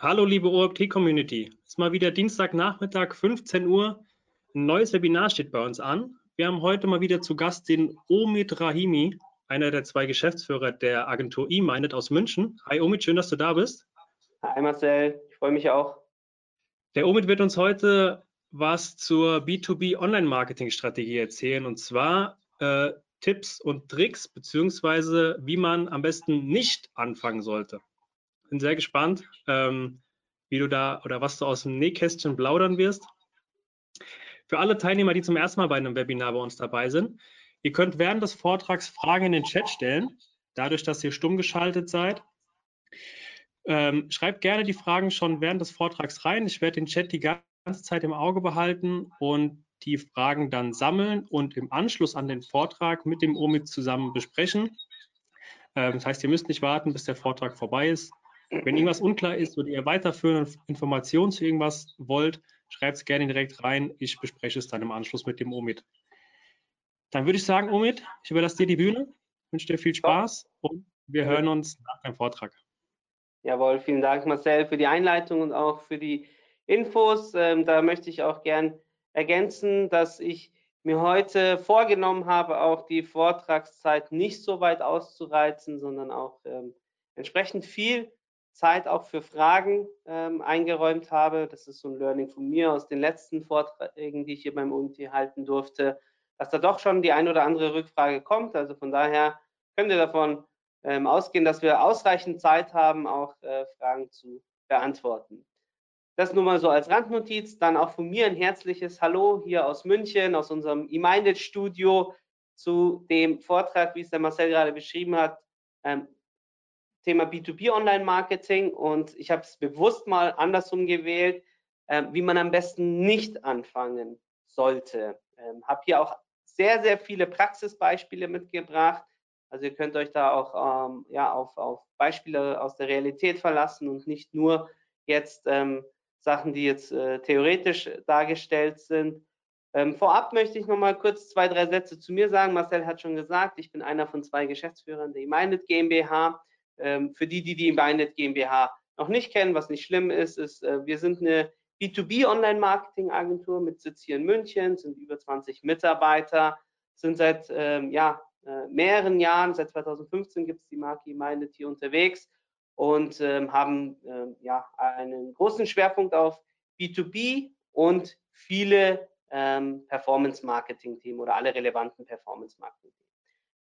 Hallo liebe ORT-Community. Es ist mal wieder Dienstagnachmittag, 15 Uhr. Ein neues Webinar steht bei uns an. Wir haben heute mal wieder zu Gast den Omid Rahimi, einer der zwei Geschäftsführer der Agentur eMinded aus München. Hi Omid, schön, dass du da bist. Hi Marcel, ich freue mich auch. Der Omid wird uns heute was zur B2B Online-Marketing-Strategie erzählen und zwar äh, Tipps und Tricks beziehungsweise wie man am besten nicht anfangen sollte bin sehr gespannt, ähm, wie du da oder was du aus dem Nähkästchen plaudern wirst. Für alle Teilnehmer, die zum ersten Mal bei einem Webinar bei uns dabei sind, ihr könnt während des Vortrags Fragen in den Chat stellen, dadurch, dass ihr stumm geschaltet seid. Ähm, schreibt gerne die Fragen schon während des Vortrags rein. Ich werde den Chat die ganze Zeit im Auge behalten und die Fragen dann sammeln und im Anschluss an den Vortrag mit dem OMIT zusammen besprechen. Ähm, das heißt, ihr müsst nicht warten, bis der Vortrag vorbei ist. Wenn irgendwas unklar ist oder ihr weiterführende Informationen zu irgendwas wollt, schreibt es gerne direkt rein. Ich bespreche es dann im Anschluss mit dem Omid. Dann würde ich sagen, Omid, ich überlasse dir die Bühne, wünsche dir viel Spaß und wir hören uns nach dem Vortrag. Jawohl, vielen Dank, Marcel, für die Einleitung und auch für die Infos. Ähm, da möchte ich auch gern ergänzen, dass ich mir heute vorgenommen habe, auch die Vortragszeit nicht so weit auszureizen, sondern auch ähm, entsprechend viel Zeit auch für Fragen ähm, eingeräumt habe. Das ist so ein Learning von mir aus den letzten Vorträgen, die ich hier beim UMT halten durfte, dass da doch schon die ein oder andere Rückfrage kommt. Also von daher könnt ihr davon ähm, ausgehen, dass wir ausreichend Zeit haben, auch äh, Fragen zu beantworten. Das nur mal so als Randnotiz. Dann auch von mir ein herzliches Hallo hier aus München, aus unserem eMinded-Studio zu dem Vortrag, wie es der Marcel gerade beschrieben hat. Ähm, Thema B2B Online-Marketing und ich habe es bewusst mal andersrum gewählt, äh, wie man am besten nicht anfangen sollte. Ähm, habe hier auch sehr, sehr viele Praxisbeispiele mitgebracht. Also ihr könnt euch da auch ähm, ja, auf, auf Beispiele aus der Realität verlassen und nicht nur jetzt ähm, Sachen, die jetzt äh, theoretisch dargestellt sind. Ähm, vorab möchte ich noch mal kurz zwei, drei Sätze zu mir sagen. Marcel hat schon gesagt, ich bin einer von zwei Geschäftsführern der eMinded GmbH. Ähm, für die, die die Beinet GmbH noch nicht kennen, was nicht schlimm ist, ist, äh, wir sind eine B2B Online-Marketing-Agentur mit Sitz hier in München, sind über 20 Mitarbeiter, sind seit ähm, ja, äh, mehreren Jahren, seit 2015 gibt es die Marke Minded hier unterwegs und ähm, haben ähm, ja einen großen Schwerpunkt auf B2B und viele ähm, Performance-Marketing-Themen oder alle relevanten Performance-Marketing-Themen.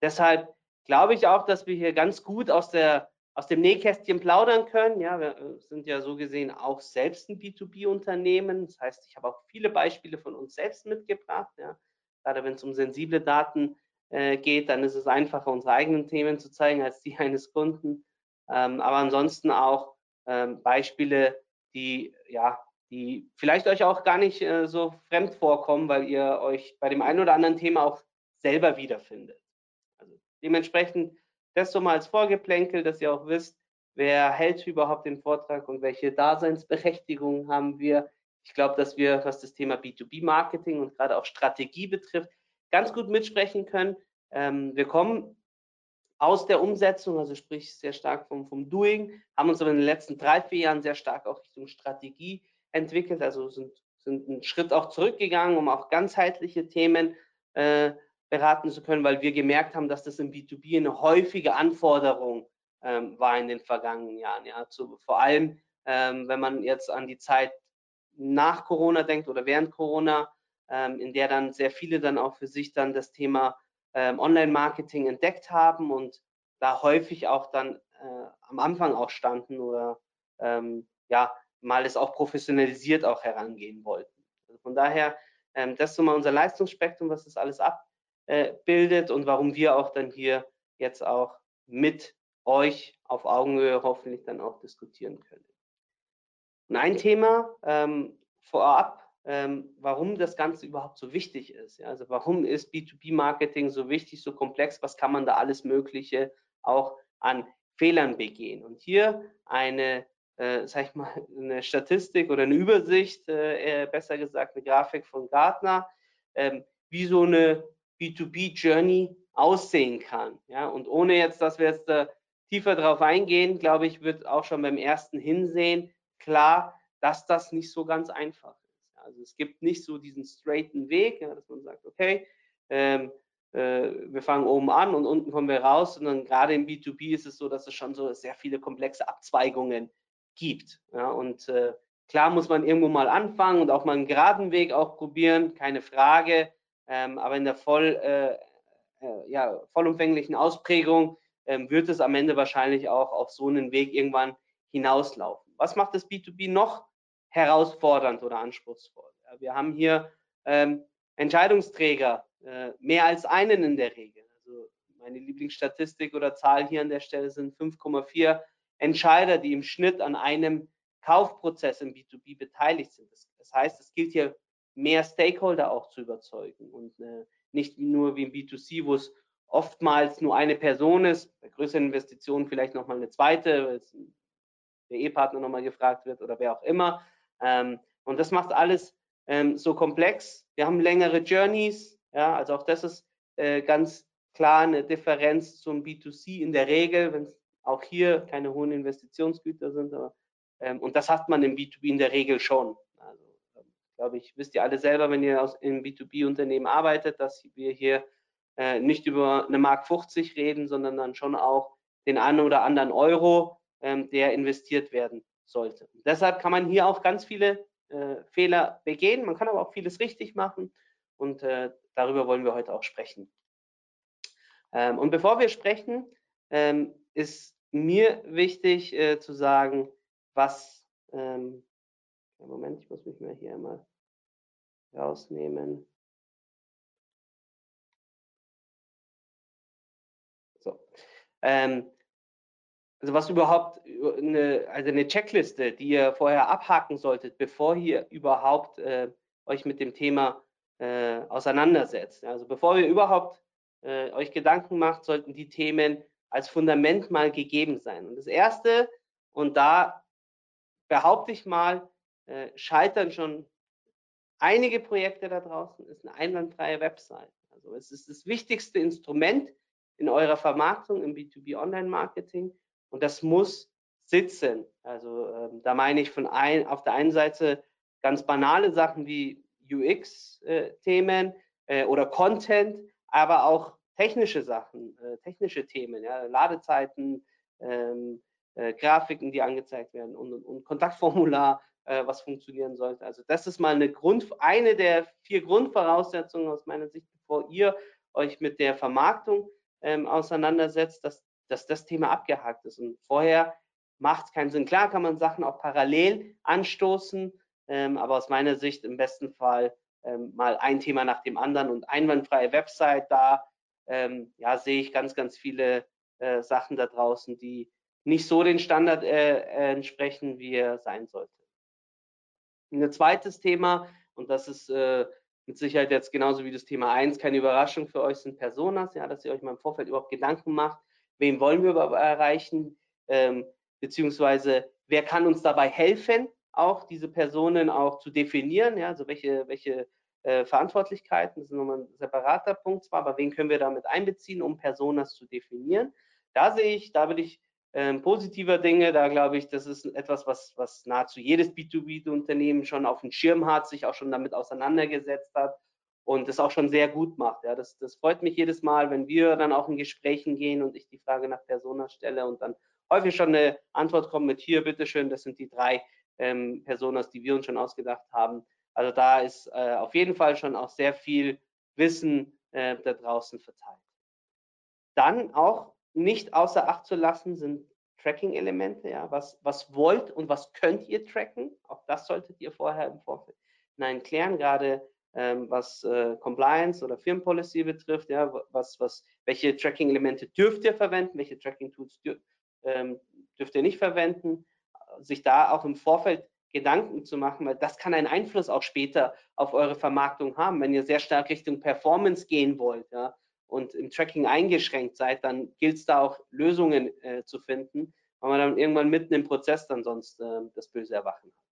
Deshalb glaube ich auch, dass wir hier ganz gut aus, der, aus dem Nähkästchen plaudern können. Ja, wir äh, sind ja so gesehen auch selbst ein B2B-Unternehmen. Das heißt, ich habe auch viele Beispiele von uns selbst mitgebracht. Ja. Gerade wenn es um sensible Daten äh, geht, dann ist es einfacher, unsere eigenen Themen zu zeigen als die eines Kunden. Ähm, aber ansonsten auch ähm, Beispiele, die ja, die vielleicht euch auch gar nicht äh, so fremd vorkommen, weil ihr euch bei dem einen oder anderen Thema auch selber wiederfindet. Dementsprechend das so mal als Vorgeplänkel, dass ihr auch wisst, wer hält überhaupt den Vortrag und welche Daseinsberechtigung haben wir. Ich glaube, dass wir, was das Thema B2B-Marketing und gerade auch Strategie betrifft, ganz gut mitsprechen können. Ähm, wir kommen aus der Umsetzung, also sprich sehr stark vom, vom Doing, haben uns aber in den letzten drei, vier Jahren sehr stark auch Richtung Strategie entwickelt, also sind, sind einen Schritt auch zurückgegangen, um auch ganzheitliche Themen äh, beraten zu können, weil wir gemerkt haben, dass das im B2B eine häufige Anforderung ähm, war in den vergangenen Jahren. Ja, zu, vor allem, ähm, wenn man jetzt an die Zeit nach Corona denkt oder während Corona, ähm, in der dann sehr viele dann auch für sich dann das Thema ähm, Online-Marketing entdeckt haben und da häufig auch dann äh, am Anfang auch standen oder ähm, ja, mal es auch professionalisiert auch herangehen wollten. Also von daher, ähm, das ist so mal unser Leistungsspektrum, was das alles ab, äh, bildet und warum wir auch dann hier jetzt auch mit euch auf Augenhöhe hoffentlich dann auch diskutieren können. Und ein Thema ähm, vorab, ähm, warum das Ganze überhaupt so wichtig ist. Ja? Also warum ist B2B-Marketing so wichtig, so komplex? Was kann man da alles Mögliche auch an Fehlern begehen? Und hier eine, äh, sag ich mal, eine Statistik oder eine Übersicht, äh, besser gesagt, eine Grafik von Gartner, ähm, wie so eine B2B-Journey aussehen kann. Ja, und ohne jetzt, dass wir jetzt äh, tiefer drauf eingehen, glaube ich, wird auch schon beim ersten Hinsehen klar, dass das nicht so ganz einfach ist. Also es gibt nicht so diesen straighten Weg, ja, dass man sagt, okay, ähm, äh, wir fangen oben an und unten kommen wir raus, sondern gerade im B2B ist es so, dass es schon so sehr viele komplexe Abzweigungen gibt. Ja, und äh, klar muss man irgendwo mal anfangen und auch mal einen geraden Weg auch probieren, keine Frage. Ähm, aber in der voll, äh, äh, ja, vollumfänglichen Ausprägung ähm, wird es am Ende wahrscheinlich auch auf so einen Weg irgendwann hinauslaufen. Was macht das B2B noch herausfordernd oder anspruchsvoll? Ja, wir haben hier ähm, Entscheidungsträger, äh, mehr als einen in der Regel. Also meine Lieblingsstatistik oder Zahl hier an der Stelle sind 5,4 Entscheider, die im Schnitt an einem Kaufprozess im B2B beteiligt sind. Das, das heißt, es gilt hier mehr Stakeholder auch zu überzeugen und äh, nicht nur wie im B2C, wo es oftmals nur eine Person ist, bei größeren Investitionen vielleicht nochmal eine zweite, weil der Ehepartner nochmal gefragt wird oder wer auch immer. Ähm, und das macht alles ähm, so komplex. Wir haben längere Journeys, ja, also auch das ist äh, ganz klar eine Differenz zum B2C in der Regel, wenn es auch hier keine hohen Investitionsgüter sind. Aber, ähm, und das hat man im B2B in der Regel schon. Ähm, glaube ich, wisst ihr alle selber, wenn ihr aus, im B2B-Unternehmen arbeitet, dass wir hier äh, nicht über eine Mark 50 reden, sondern dann schon auch den einen oder anderen Euro, ähm, der investiert werden sollte. Und deshalb kann man hier auch ganz viele äh, Fehler begehen. Man kann aber auch vieles richtig machen und äh, darüber wollen wir heute auch sprechen. Ähm, und bevor wir sprechen, ähm, ist mir wichtig äh, zu sagen, was, ähm, Moment, ich muss mich mal hier einmal rausnehmen. So. Ähm, also was überhaupt eine, also eine Checkliste, die ihr vorher abhaken solltet, bevor ihr überhaupt äh, euch mit dem Thema äh, auseinandersetzt. Also bevor ihr überhaupt äh, euch Gedanken macht, sollten die Themen als Fundament mal gegeben sein. Und das erste, und da behaupte ich mal, äh, scheitern schon einige Projekte da draußen, ist eine einwandfreie Website. Also es ist das wichtigste Instrument in eurer Vermarktung im B2B Online Marketing und das muss sitzen. Also ähm, da meine ich von ein, auf der einen Seite ganz banale Sachen wie UX-Themen äh, äh, oder Content, aber auch technische Sachen, äh, technische Themen, ja, Ladezeiten, ähm, äh, Grafiken, die angezeigt werden und, und, und Kontaktformular, äh, was funktionieren sollte. Also das ist mal eine Grund, eine der vier Grundvoraussetzungen aus meiner Sicht, bevor ihr euch mit der Vermarktung ähm, auseinandersetzt, dass dass das Thema abgehakt ist. Und vorher macht es keinen Sinn. Klar kann man Sachen auch parallel anstoßen, ähm, aber aus meiner Sicht im besten Fall ähm, mal ein Thema nach dem anderen und einwandfreie Website, da ähm, ja, sehe ich ganz, ganz viele äh, Sachen da draußen, die nicht so den Standard äh, äh, entsprechen, wie er sein sollte. Ein zweites Thema, und das ist äh, mit Sicherheit jetzt genauso wie das Thema 1 keine Überraschung für euch, sind Personas, ja, dass ihr euch mal im Vorfeld überhaupt Gedanken macht, wen wollen wir erreichen, ähm, beziehungsweise wer kann uns dabei helfen, auch diese Personen auch zu definieren, ja, also welche, welche äh, Verantwortlichkeiten, das ist nochmal ein separater Punkt zwar, aber wen können wir damit einbeziehen, um Personas zu definieren. Da sehe ich, da bin ich ähm, positiver Dinge, da glaube ich, das ist etwas, was, was nahezu jedes B2B-Unternehmen schon auf dem Schirm hat, sich auch schon damit auseinandergesetzt hat und das auch schon sehr gut macht. Ja, das, das freut mich jedes Mal, wenn wir dann auch in Gesprächen gehen und ich die Frage nach Persona stelle und dann häufig schon eine Antwort kommt mit hier, bitteschön, das sind die drei ähm, Personas, die wir uns schon ausgedacht haben. Also da ist äh, auf jeden Fall schon auch sehr viel Wissen äh, da draußen verteilt. Dann auch nicht außer Acht zu lassen sind Tracking-Elemente. Ja, was, was wollt und was könnt ihr tracken? Auch das solltet ihr vorher im Vorfeld nein klären. Gerade ähm, was äh, Compliance oder Firmenpolicy betrifft, ja, was, was, welche Tracking-Elemente dürft ihr verwenden, welche Tracking-Tools dür, ähm, dürft ihr nicht verwenden, sich da auch im Vorfeld Gedanken zu machen, weil das kann einen Einfluss auch später auf eure Vermarktung haben. Wenn ihr sehr stark Richtung Performance gehen wollt ja, und im Tracking eingeschränkt seid, dann gilt es da auch Lösungen äh, zu finden, weil man dann irgendwann mitten im Prozess dann sonst äh, das böse Erwachen hat.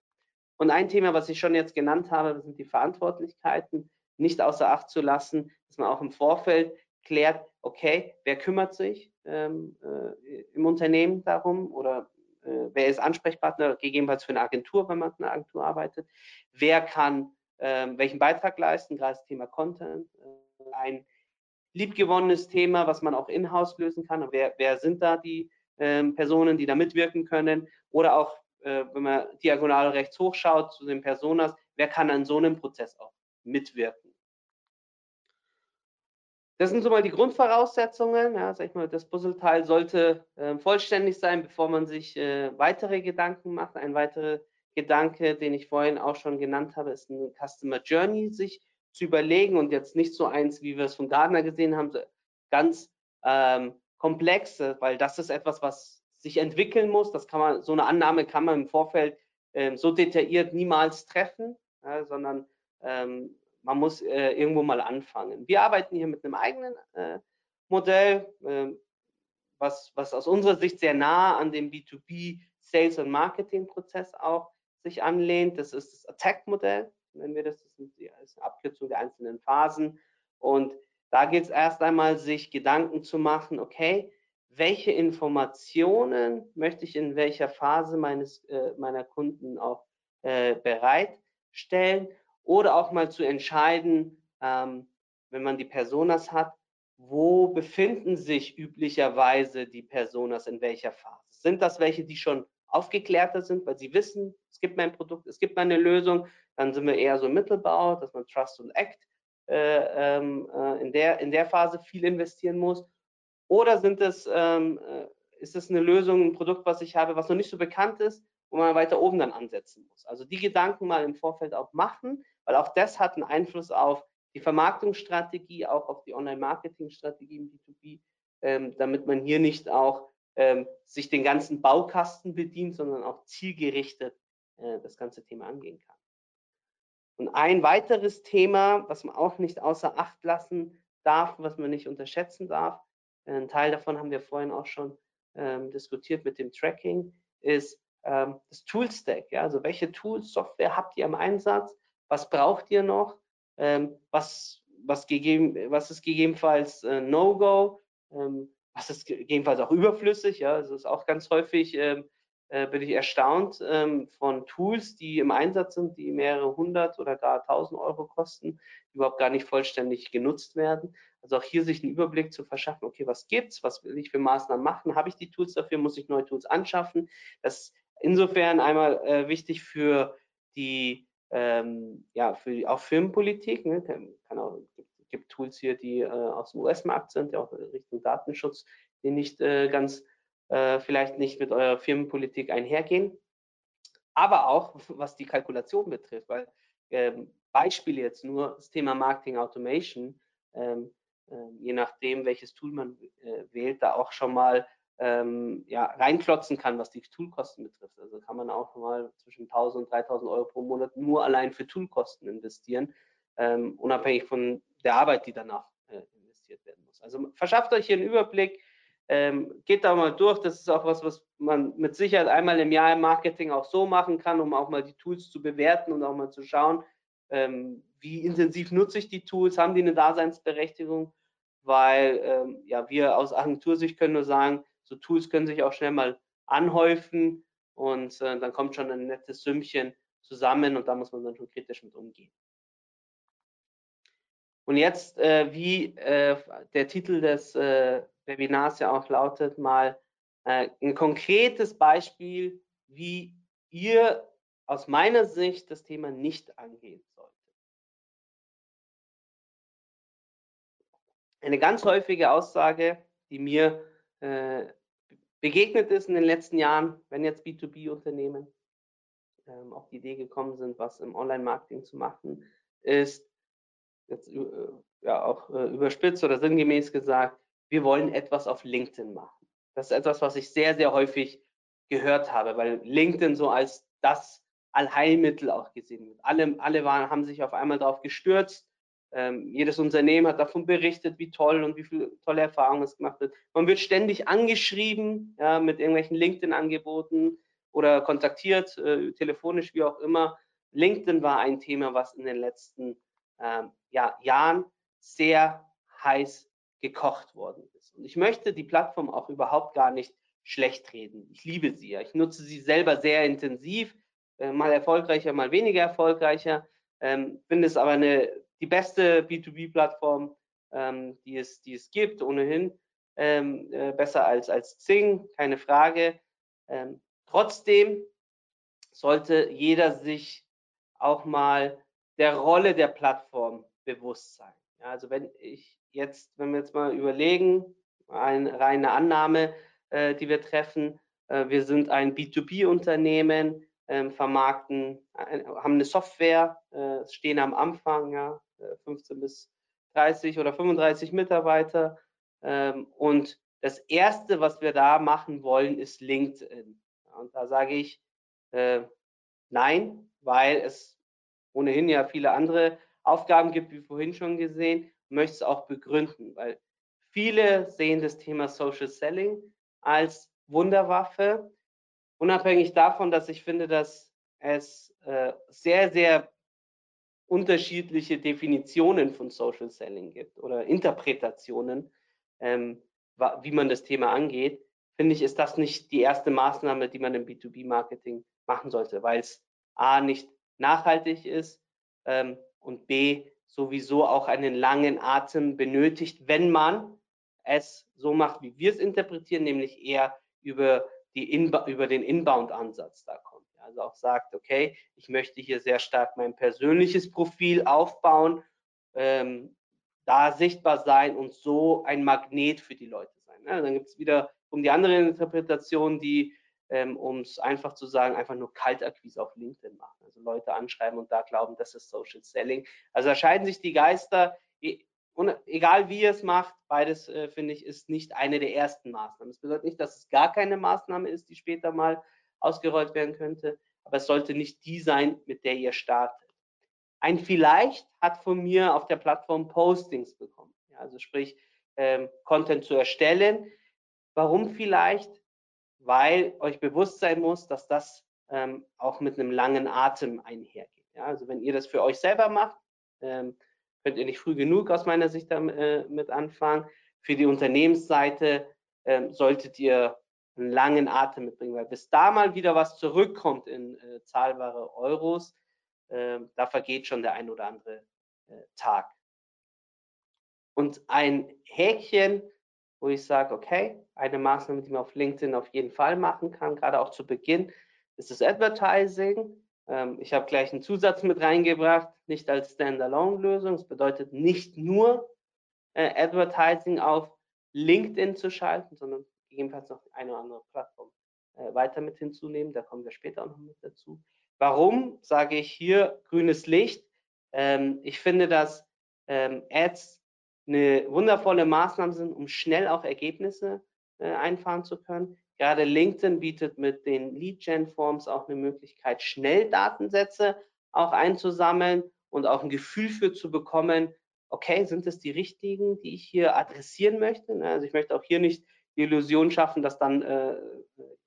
Und ein Thema, was ich schon jetzt genannt habe, sind die Verantwortlichkeiten, nicht außer Acht zu lassen, dass man auch im Vorfeld klärt, okay, wer kümmert sich ähm, äh, im Unternehmen darum oder äh, wer ist Ansprechpartner, gegebenenfalls für eine Agentur, wenn man mit einer Agentur arbeitet, wer kann ähm, welchen Beitrag leisten, gerade das Thema Content, äh, ein liebgewonnenes Thema, was man auch in-house lösen kann. Wer, wer sind da die ähm, Personen, die da mitwirken können? Oder auch, äh, wenn man diagonal rechts hochschaut zu den Personas, wer kann an so einem Prozess auch mitwirken? Das sind so mal die Grundvoraussetzungen. Ja, sag ich mal, das Puzzleteil sollte äh, vollständig sein, bevor man sich äh, weitere Gedanken macht. Ein weiterer Gedanke, den ich vorhin auch schon genannt habe, ist eine Customer Journey sich zu überlegen und jetzt nicht so eins, wie wir es von Gardner gesehen haben, ganz ähm, komplex, weil das ist etwas, was sich entwickeln muss. Das kann man, so eine Annahme kann man im Vorfeld ähm, so detailliert niemals treffen, ja, sondern ähm, man muss äh, irgendwo mal anfangen. Wir arbeiten hier mit einem eigenen äh, Modell, äh, was, was aus unserer Sicht sehr nah an dem B2B Sales- und Marketing-Prozess auch sich anlehnt. Das ist das Attack-Modell nennen wir das, das ist eine Abkürzung der einzelnen Phasen. Und da geht es erst einmal, sich Gedanken zu machen, okay, welche Informationen möchte ich in welcher Phase meines, äh, meiner Kunden auch äh, bereitstellen oder auch mal zu entscheiden, ähm, wenn man die Personas hat, wo befinden sich üblicherweise die Personas in welcher Phase? Sind das welche, die schon aufgeklärter sind, weil sie wissen, es gibt mein Produkt, es gibt meine Lösung, dann sind wir eher so Mittelbau, dass man Trust und Act äh, ähm, äh, in, der, in der Phase viel investieren muss. Oder sind es, ähm, äh, ist es eine Lösung, ein Produkt, was ich habe, was noch nicht so bekannt ist, wo man weiter oben dann ansetzen muss. Also die Gedanken mal im Vorfeld auch machen, weil auch das hat einen Einfluss auf die Vermarktungsstrategie, auch auf die Online-Marketing-Strategie im B2B, ähm, damit man hier nicht auch ähm, sich den ganzen Baukasten bedient, sondern auch zielgerichtet äh, das ganze Thema angehen kann. Und ein weiteres Thema, was man auch nicht außer Acht lassen darf, was man nicht unterschätzen darf, ein Teil davon haben wir vorhin auch schon ähm, diskutiert mit dem Tracking, ist ähm, das Toolstack. Ja? Also welche Tools, Software habt ihr im Einsatz? Was braucht ihr noch? Ähm, was, was, gegeben, was ist gegebenenfalls äh, No-Go? Ähm, was ist gegebenenfalls auch überflüssig? Ja, also ist auch ganz häufig ähm, äh, bin ich erstaunt ähm, von Tools, die im Einsatz sind, die mehrere hundert oder gar tausend Euro kosten, die überhaupt gar nicht vollständig genutzt werden. Also auch hier sich einen Überblick zu verschaffen, okay, was gibt's, was will ich für Maßnahmen machen, habe ich die Tools dafür, muss ich neue Tools anschaffen. Das ist insofern einmal äh, wichtig für die, ähm, ja, für die, auch Firmenpolitik, ne? kann, kann auch, gibt, gibt Tools hier, die äh, aus dem US-Markt sind, ja auch Richtung Datenschutz, die nicht äh, ganz äh, vielleicht nicht mit eurer Firmenpolitik einhergehen. Aber auch was die Kalkulation betrifft, weil ähm, Beispiel jetzt nur das Thema Marketing Automation, ähm, äh, je nachdem, welches Tool man äh, wählt, da auch schon mal ähm, ja, reinklotzen kann, was die Toolkosten betrifft. Also kann man auch mal zwischen 1000 und 3000 Euro pro Monat nur allein für Toolkosten investieren, ähm, unabhängig von der Arbeit, die danach äh, investiert werden muss. Also verschafft euch hier einen Überblick, ähm, geht da mal durch. Das ist auch was, was man mit Sicherheit einmal im Jahr im Marketing auch so machen kann, um auch mal die Tools zu bewerten und auch mal zu schauen, ähm, wie intensiv nutze ich die Tools, haben die eine Daseinsberechtigung, weil ähm, ja wir aus Agentursicht können nur sagen, so Tools können sich auch schnell mal anhäufen und äh, dann kommt schon ein nettes Sümmchen zusammen und da muss man dann schon kritisch mit umgehen. Und jetzt, äh, wie äh, der Titel des äh, Webinars ja auch lautet, mal äh, ein konkretes Beispiel, wie ihr aus meiner Sicht das Thema nicht angehen solltet. Eine ganz häufige Aussage, die mir äh, begegnet ist in den letzten Jahren, wenn jetzt B2B-Unternehmen ähm, auf die Idee gekommen sind, was im Online-Marketing zu machen, ist jetzt äh, ja auch äh, überspitzt oder sinngemäß gesagt, wir wollen etwas auf LinkedIn machen. Das ist etwas, was ich sehr, sehr häufig gehört habe, weil LinkedIn so als das Allheilmittel auch gesehen wird. Alle, alle waren, haben sich auf einmal darauf gestürzt. Ähm, jedes Unternehmen hat davon berichtet, wie toll und wie viele tolle Erfahrungen es gemacht wird. Man wird ständig angeschrieben ja, mit irgendwelchen LinkedIn-Angeboten oder kontaktiert, äh, telefonisch, wie auch immer. LinkedIn war ein Thema, was in den letzten ähm, ja, Jahren sehr heiß gekocht worden ist. Und ich möchte die Plattform auch überhaupt gar nicht schlecht reden. Ich liebe sie ja. Ich nutze sie selber sehr intensiv, äh, mal erfolgreicher, mal weniger erfolgreicher. Ähm, finde es aber eine, die beste B2B-Plattform, ähm, die, es, die es gibt, ohnehin. Ähm, äh, besser als, als Zing, keine Frage. Ähm, trotzdem sollte jeder sich auch mal der Rolle der Plattform bewusst sein. Ja, also wenn ich jetzt, wenn wir jetzt mal überlegen, eine reine Annahme, äh, die wir treffen, äh, wir sind ein B2B-Unternehmen, äh, vermarkten, äh, haben eine Software, äh, stehen am Anfang, ja, 15 äh, bis 30 oder 35 Mitarbeiter. Ähm, und das erste, was wir da machen wollen, ist LinkedIn. Und da sage ich nein, weil es ohnehin ja viele andere Aufgaben gibt, wie vorhin schon gesehen, möchte es auch begründen, weil viele sehen das Thema Social Selling als Wunderwaffe, unabhängig davon, dass ich finde, dass es äh, sehr, sehr unterschiedliche Definitionen von Social Selling gibt oder Interpretationen, ähm, wie man das Thema angeht, finde ich, ist das nicht die erste Maßnahme, die man im B2B-Marketing machen sollte, weil es A nicht nachhaltig ist ähm, und B sowieso auch einen langen Atem benötigt, wenn man es so macht, wie wir es interpretieren, nämlich eher über, Inba über den Inbound-Ansatz da kommt. Also auch sagt, okay, ich möchte hier sehr stark mein persönliches Profil aufbauen, ähm, da sichtbar sein und so ein Magnet für die Leute sein. Ja, dann gibt es wieder um die andere Interpretation, die ähm, um es einfach zu sagen, einfach nur Kaltakquise auf LinkedIn machen. Also Leute anschreiben und da glauben, das ist Social Selling. Also da sich die Geister. Und egal wie ihr es macht, beides äh, finde ich ist nicht eine der ersten Maßnahmen. Das bedeutet nicht, dass es gar keine Maßnahme ist, die später mal ausgerollt werden könnte, aber es sollte nicht die sein, mit der ihr startet. Ein vielleicht hat von mir auf der Plattform Postings bekommen, ja, also sprich ähm, Content zu erstellen. Warum vielleicht? Weil euch bewusst sein muss, dass das ähm, auch mit einem langen Atem einhergeht. Ja? Also wenn ihr das für euch selber macht, ähm, könnt ihr nicht früh genug aus meiner Sicht damit äh, anfangen. Für die Unternehmensseite ähm, solltet ihr einen langen Atem mitbringen, weil bis da mal wieder was zurückkommt in äh, zahlbare Euros, äh, da vergeht schon der ein oder andere äh, Tag. Und ein Häkchen wo ich sage, okay, eine Maßnahme, die man auf LinkedIn auf jeden Fall machen kann, gerade auch zu Beginn, ist das Advertising. Ähm, ich habe gleich einen Zusatz mit reingebracht, nicht als Standalone-Lösung. Das bedeutet nicht nur äh, Advertising auf LinkedIn zu schalten, sondern gegebenenfalls noch eine oder andere Plattform äh, weiter mit hinzunehmen. Da kommen wir später auch noch mit dazu. Warum sage ich hier grünes Licht? Ähm, ich finde, dass ähm, Ads eine wundervolle Maßnahme sind, um schnell auch Ergebnisse einfahren zu können. Gerade LinkedIn bietet mit den Lead-Gen-Forms auch eine Möglichkeit, schnell Datensätze auch einzusammeln und auch ein Gefühl für zu bekommen, okay, sind es die richtigen, die ich hier adressieren möchte? Ne, also ich möchte auch hier nicht die Illusion schaffen, dass dann äh,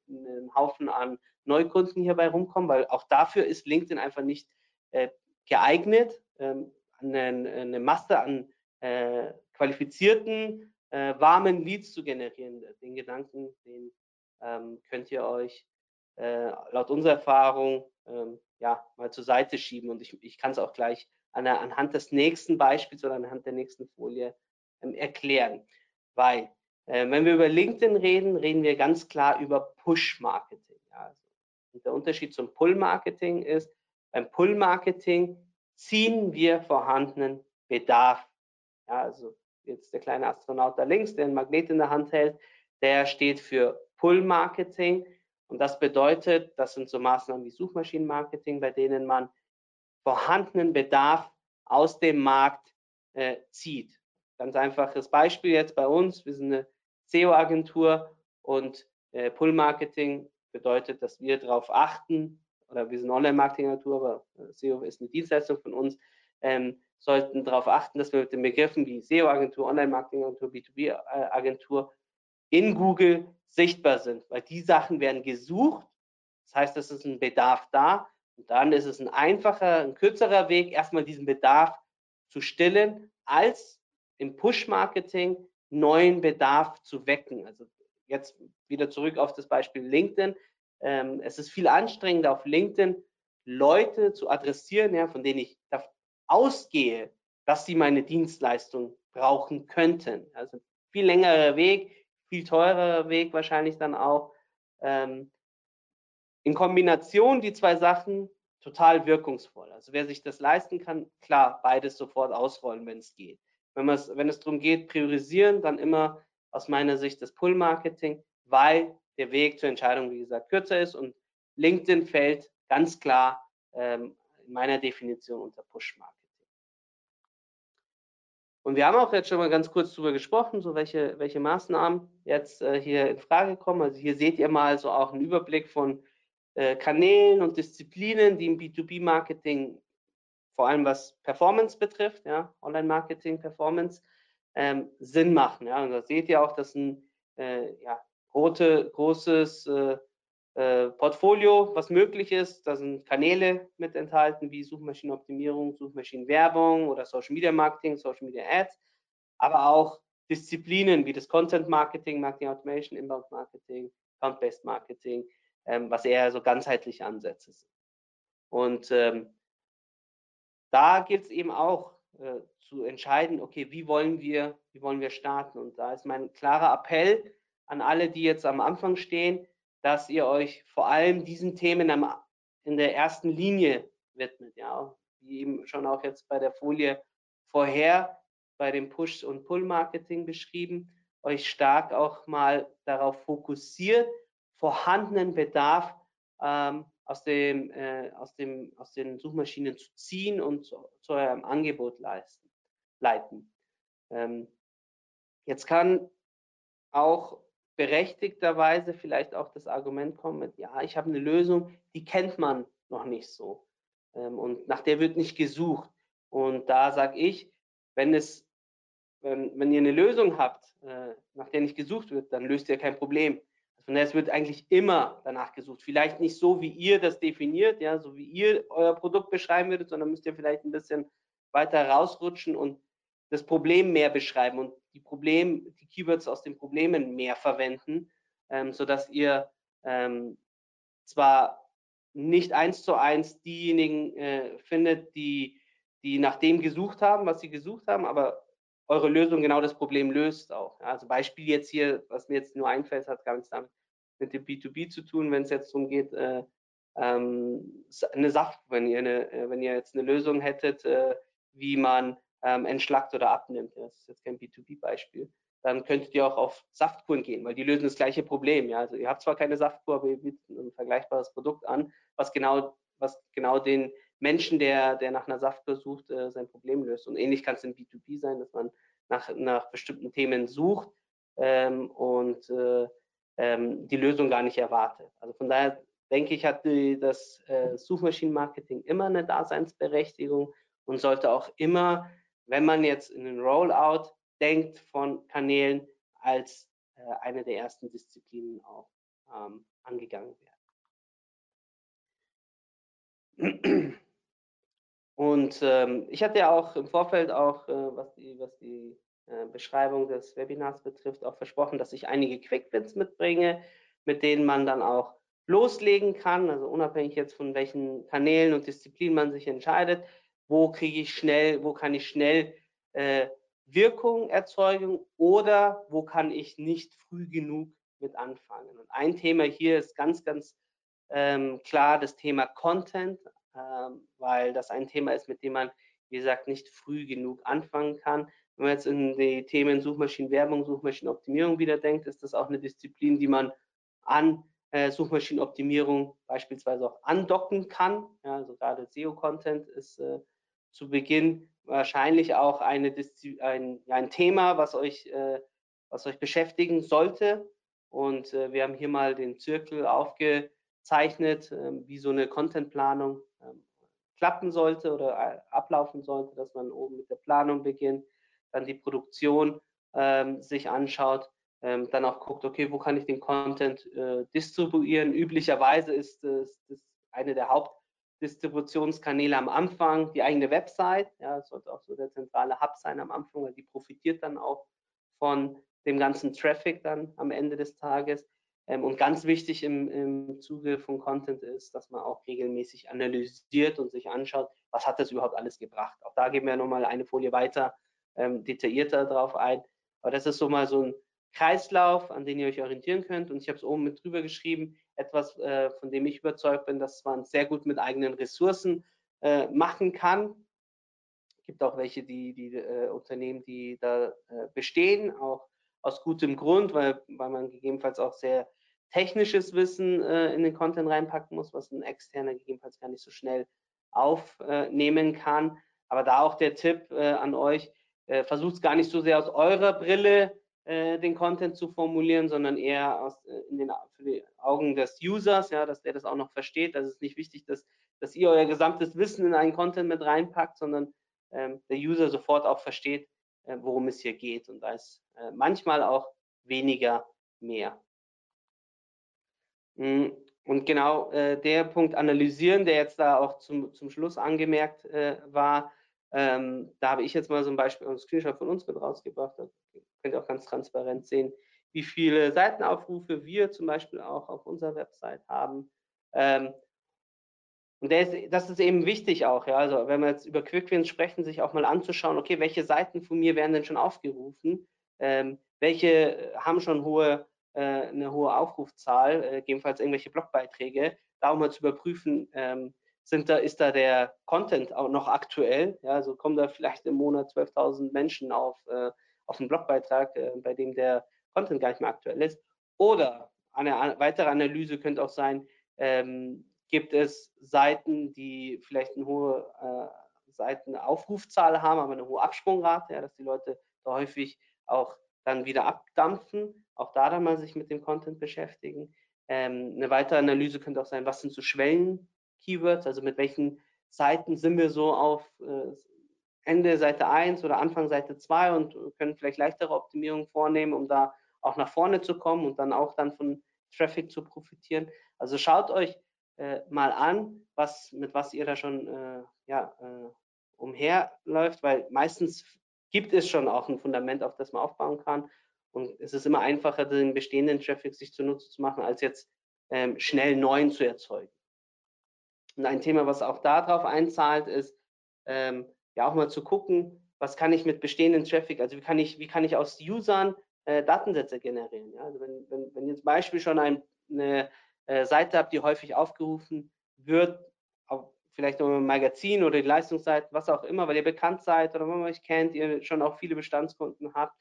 ein Haufen an Neukunden hierbei rumkommen, weil auch dafür ist LinkedIn einfach nicht äh, geeignet, ähm, eine, eine Masse an äh, qualifizierten, äh, warmen Leads zu generieren. Den Gedanken, den ähm, könnt ihr euch äh, laut unserer Erfahrung ähm, ja mal zur Seite schieben. Und ich, ich kann es auch gleich an der, anhand des nächsten Beispiels oder anhand der nächsten Folie ähm, erklären. Weil, äh, wenn wir über LinkedIn reden, reden wir ganz klar über Push-Marketing. Ja, also, der Unterschied zum Pull-Marketing ist, beim Pull-Marketing ziehen wir vorhandenen Bedarf ja, also jetzt der kleine Astronaut da links, der ein Magnet in der Hand hält, der steht für Pull-Marketing. Und das bedeutet, das sind so Maßnahmen wie Suchmaschinenmarketing, bei denen man vorhandenen Bedarf aus dem Markt äh, zieht. Ganz einfaches Beispiel jetzt bei uns. Wir sind eine SEO-Agentur und äh, Pull-Marketing bedeutet, dass wir darauf achten, oder wir sind Online-Marketing-Agentur, aber äh, SEO ist eine Dienstleistung von uns, ähm, sollten darauf achten, dass wir mit den Begriffen wie SEO-Agentur, Online-Marketing-Agentur, B2B-Agentur in Google sichtbar sind, weil die Sachen werden gesucht. Das heißt, es ist ein Bedarf da und dann ist es ein einfacher, ein kürzerer Weg, erstmal diesen Bedarf zu stillen, als im Push-Marketing neuen Bedarf zu wecken. Also jetzt wieder zurück auf das Beispiel LinkedIn. Ähm, es ist viel anstrengender auf LinkedIn Leute zu adressieren, ja, von denen ich ausgehe, dass sie meine Dienstleistung brauchen könnten. Also viel längerer Weg, viel teurerer Weg wahrscheinlich dann auch. Ähm, in Kombination die zwei Sachen total wirkungsvoll. Also wer sich das leisten kann, klar, beides sofort ausrollen, wenn es geht. Wenn, wenn es darum geht, priorisieren, dann immer aus meiner Sicht das Pull-Marketing, weil der Weg zur Entscheidung, wie gesagt, kürzer ist und LinkedIn fällt ganz klar ähm, in meiner Definition unter Push-Marketing. Und wir haben auch jetzt schon mal ganz kurz darüber gesprochen, so welche, welche Maßnahmen jetzt äh, hier in Frage kommen. Also hier seht ihr mal so auch einen Überblick von äh, Kanälen und Disziplinen, die im B2B-Marketing, vor allem was Performance betrifft, ja, Online-Marketing, Performance, ähm, Sinn machen. Ja. Und da seht ihr auch, dass ein äh, ja, große, großes äh, äh, Portfolio, was möglich ist. Da sind Kanäle mit enthalten, wie Suchmaschinenoptimierung, Suchmaschinenwerbung oder Social Media Marketing, Social Media Ads, aber auch Disziplinen wie das Content Marketing, Marketing Automation, Inbound Marketing, Account-Based Marketing, ähm, was eher so ganzheitliche Ansätze sind. Und ähm, da gilt es eben auch äh, zu entscheiden, okay, wie wollen wir, wie wollen wir starten? Und da ist mein klarer Appell an alle, die jetzt am Anfang stehen, dass ihr euch vor allem diesen Themen am, in der ersten Linie widmet, ja, wie eben schon auch jetzt bei der Folie vorher bei dem Push- und Pull-Marketing beschrieben, euch stark auch mal darauf fokussiert, vorhandenen Bedarf ähm, aus, dem, äh, aus, dem, aus den Suchmaschinen zu ziehen und zu, zu eurem Angebot leisten, leiten. Ähm, jetzt kann auch berechtigterweise vielleicht auch das Argument kommen mit, ja, ich habe eine Lösung, die kennt man noch nicht so ähm, und nach der wird nicht gesucht. Und da sage ich, wenn es, wenn, wenn ihr eine Lösung habt, äh, nach der nicht gesucht wird, dann löst ihr kein Problem. Von daher, es wird eigentlich immer danach gesucht. Vielleicht nicht so, wie ihr das definiert, ja, so wie ihr euer Produkt beschreiben würdet, sondern müsst ihr vielleicht ein bisschen weiter rausrutschen und das Problem mehr beschreiben und die Problem, die Keywords aus den Problemen mehr verwenden, ähm, sodass ihr ähm, zwar nicht eins zu eins diejenigen äh, findet, die, die nach dem gesucht haben, was sie gesucht haben, aber eure Lösung genau das Problem löst auch. Also Beispiel jetzt hier, was mir jetzt nur einfällt, hat gar nichts damit mit dem B2B zu tun, wenn es jetzt darum geht, äh, ähm, eine Saft, wenn ihr, eine, äh, wenn ihr jetzt eine Lösung hättet, äh, wie man ähm, entschlackt oder abnimmt, das ist jetzt kein B2B-Beispiel, dann könntet ihr auch auf Saftkuren gehen, weil die lösen das gleiche Problem. Ja? Also ihr habt zwar keine Saftkur, aber ihr bietet ein vergleichbares Produkt an, was genau, was genau den Menschen, der, der nach einer Saftkur sucht, äh, sein Problem löst. Und ähnlich kann es im B2B sein, dass man nach, nach bestimmten Themen sucht ähm, und äh, ähm, die Lösung gar nicht erwartet. Also von daher denke ich, hat die, das äh, Suchmaschinenmarketing immer eine Daseinsberechtigung und sollte auch immer wenn man jetzt in den Rollout denkt von Kanälen, als äh, eine der ersten Disziplinen auch ähm, angegangen werden. Und ähm, ich hatte ja auch im Vorfeld auch, äh, was die, was die äh, Beschreibung des Webinars betrifft, auch versprochen, dass ich einige Quickwins mitbringe, mit denen man dann auch loslegen kann, also unabhängig jetzt von welchen Kanälen und Disziplinen man sich entscheidet, wo kriege ich schnell, wo kann ich schnell äh, Wirkung erzeugen oder wo kann ich nicht früh genug mit anfangen. Und ein Thema hier ist ganz, ganz ähm, klar das Thema Content, ähm, weil das ein Thema ist, mit dem man, wie gesagt, nicht früh genug anfangen kann. Wenn man jetzt in die Themen Suchmaschinenwerbung, Suchmaschinenoptimierung wieder denkt, ist das auch eine Disziplin, die man an äh, Suchmaschinenoptimierung beispielsweise auch andocken kann. Ja, also gerade SEO-Content ist äh, zu Beginn wahrscheinlich auch eine, ein, ein Thema, was euch, äh, was euch beschäftigen sollte. Und äh, wir haben hier mal den Zirkel aufgezeichnet, äh, wie so eine Contentplanung ähm, klappen sollte oder äh, ablaufen sollte, dass man oben mit der Planung beginnt, dann die Produktion ähm, sich anschaut, ähm, dann auch guckt, okay, wo kann ich den Content äh, distribuieren. Üblicherweise ist das eine der Haupt Distributionskanäle am Anfang, die eigene Website, ja, das sollte auch so der zentrale Hub sein am Anfang, weil die profitiert dann auch von dem ganzen Traffic dann am Ende des Tages. Ähm, und ganz wichtig im, im Zuge von Content ist, dass man auch regelmäßig analysiert und sich anschaut, was hat das überhaupt alles gebracht. Auch da geben wir nochmal eine Folie weiter ähm, detaillierter drauf ein. Aber das ist so mal so ein Kreislauf, an den ihr euch orientieren könnt. Und ich habe es oben mit drüber geschrieben, etwas, äh, von dem ich überzeugt bin, dass man sehr gut mit eigenen Ressourcen äh, machen kann. Es gibt auch welche, die, die äh, Unternehmen, die da bestehen, auch aus gutem Grund, weil, weil man gegebenenfalls auch sehr technisches Wissen in den Content reinpacken muss, was ein externer gegebenenfalls gar nicht so schnell aufnehmen kann. Aber da auch der Tipp an euch, versucht es gar nicht so sehr aus eurer Brille äh, den Content zu formulieren, sondern eher aus, äh, in den, für die Augen des Users, ja, dass der das auch noch versteht. Also es ist nicht wichtig, dass, dass ihr euer gesamtes Wissen in einen Content mit reinpackt, sondern ähm, der User sofort auch versteht, äh, worum es hier geht. Und da ist äh, manchmal auch weniger mehr. Mm, und genau äh, der Punkt analysieren, der jetzt da auch zum, zum Schluss angemerkt äh, war, ähm, da habe ich jetzt mal so ein Beispiel, ein Screenshot von uns mit rausgebracht. Da könnt ihr auch ganz transparent sehen, wie viele Seitenaufrufe wir zum Beispiel auch auf unserer Website haben. Ähm, und ist, das ist eben wichtig auch, ja. Also wenn wir jetzt über Quickwins sprechen, sich auch mal anzuschauen, okay, welche Seiten von mir werden denn schon aufgerufen? Ähm, welche haben schon hohe, äh, eine hohe Aufrufzahl, äh, gegebenenfalls irgendwelche Blogbeiträge, da auch mal zu überprüfen, ähm, sind da, ist da der Content auch noch aktuell? Ja, also kommen da vielleicht im Monat 12.000 Menschen auf, äh, auf einen Blogbeitrag, äh, bei dem der Content gar nicht mehr aktuell ist. Oder eine weitere Analyse könnte auch sein, ähm, gibt es Seiten, die vielleicht eine hohe äh, Seitenaufrufzahl haben, aber eine hohe Absprungrate, ja, dass die Leute da häufig auch dann wieder abdampfen. Auch da dann mal sich mit dem Content beschäftigen. Ähm, eine weitere Analyse könnte auch sein, was sind so Schwellen-Keywords, also mit welchen Seiten sind wir so auf äh, Ende Seite 1 oder Anfang Seite 2 und können vielleicht leichtere Optimierungen vornehmen, um da auch nach vorne zu kommen und dann auch dann von Traffic zu profitieren. Also schaut euch äh, mal an, was, mit was ihr da schon äh, ja, äh, umherläuft, weil meistens gibt es schon auch ein Fundament, auf das man aufbauen kann. Und es ist immer einfacher, den bestehenden Traffic sich zunutze zu machen, als jetzt ähm, schnell neuen zu erzeugen. Und ein Thema, was auch darauf einzahlt, ist ähm, ja auch mal zu gucken, was kann ich mit bestehenden Traffic, also wie kann ich, wie kann ich aus Usern äh, Datensätze generieren. Ja? Also wenn, wenn, wenn jetzt Beispiel schon ein, eine äh, Seite habt, die häufig aufgerufen wird, auf, vielleicht noch ein Magazin oder die Leistungsseite, was auch immer, weil ihr bekannt seid oder wenn man euch kennt, ihr schon auch viele Bestandskunden habt,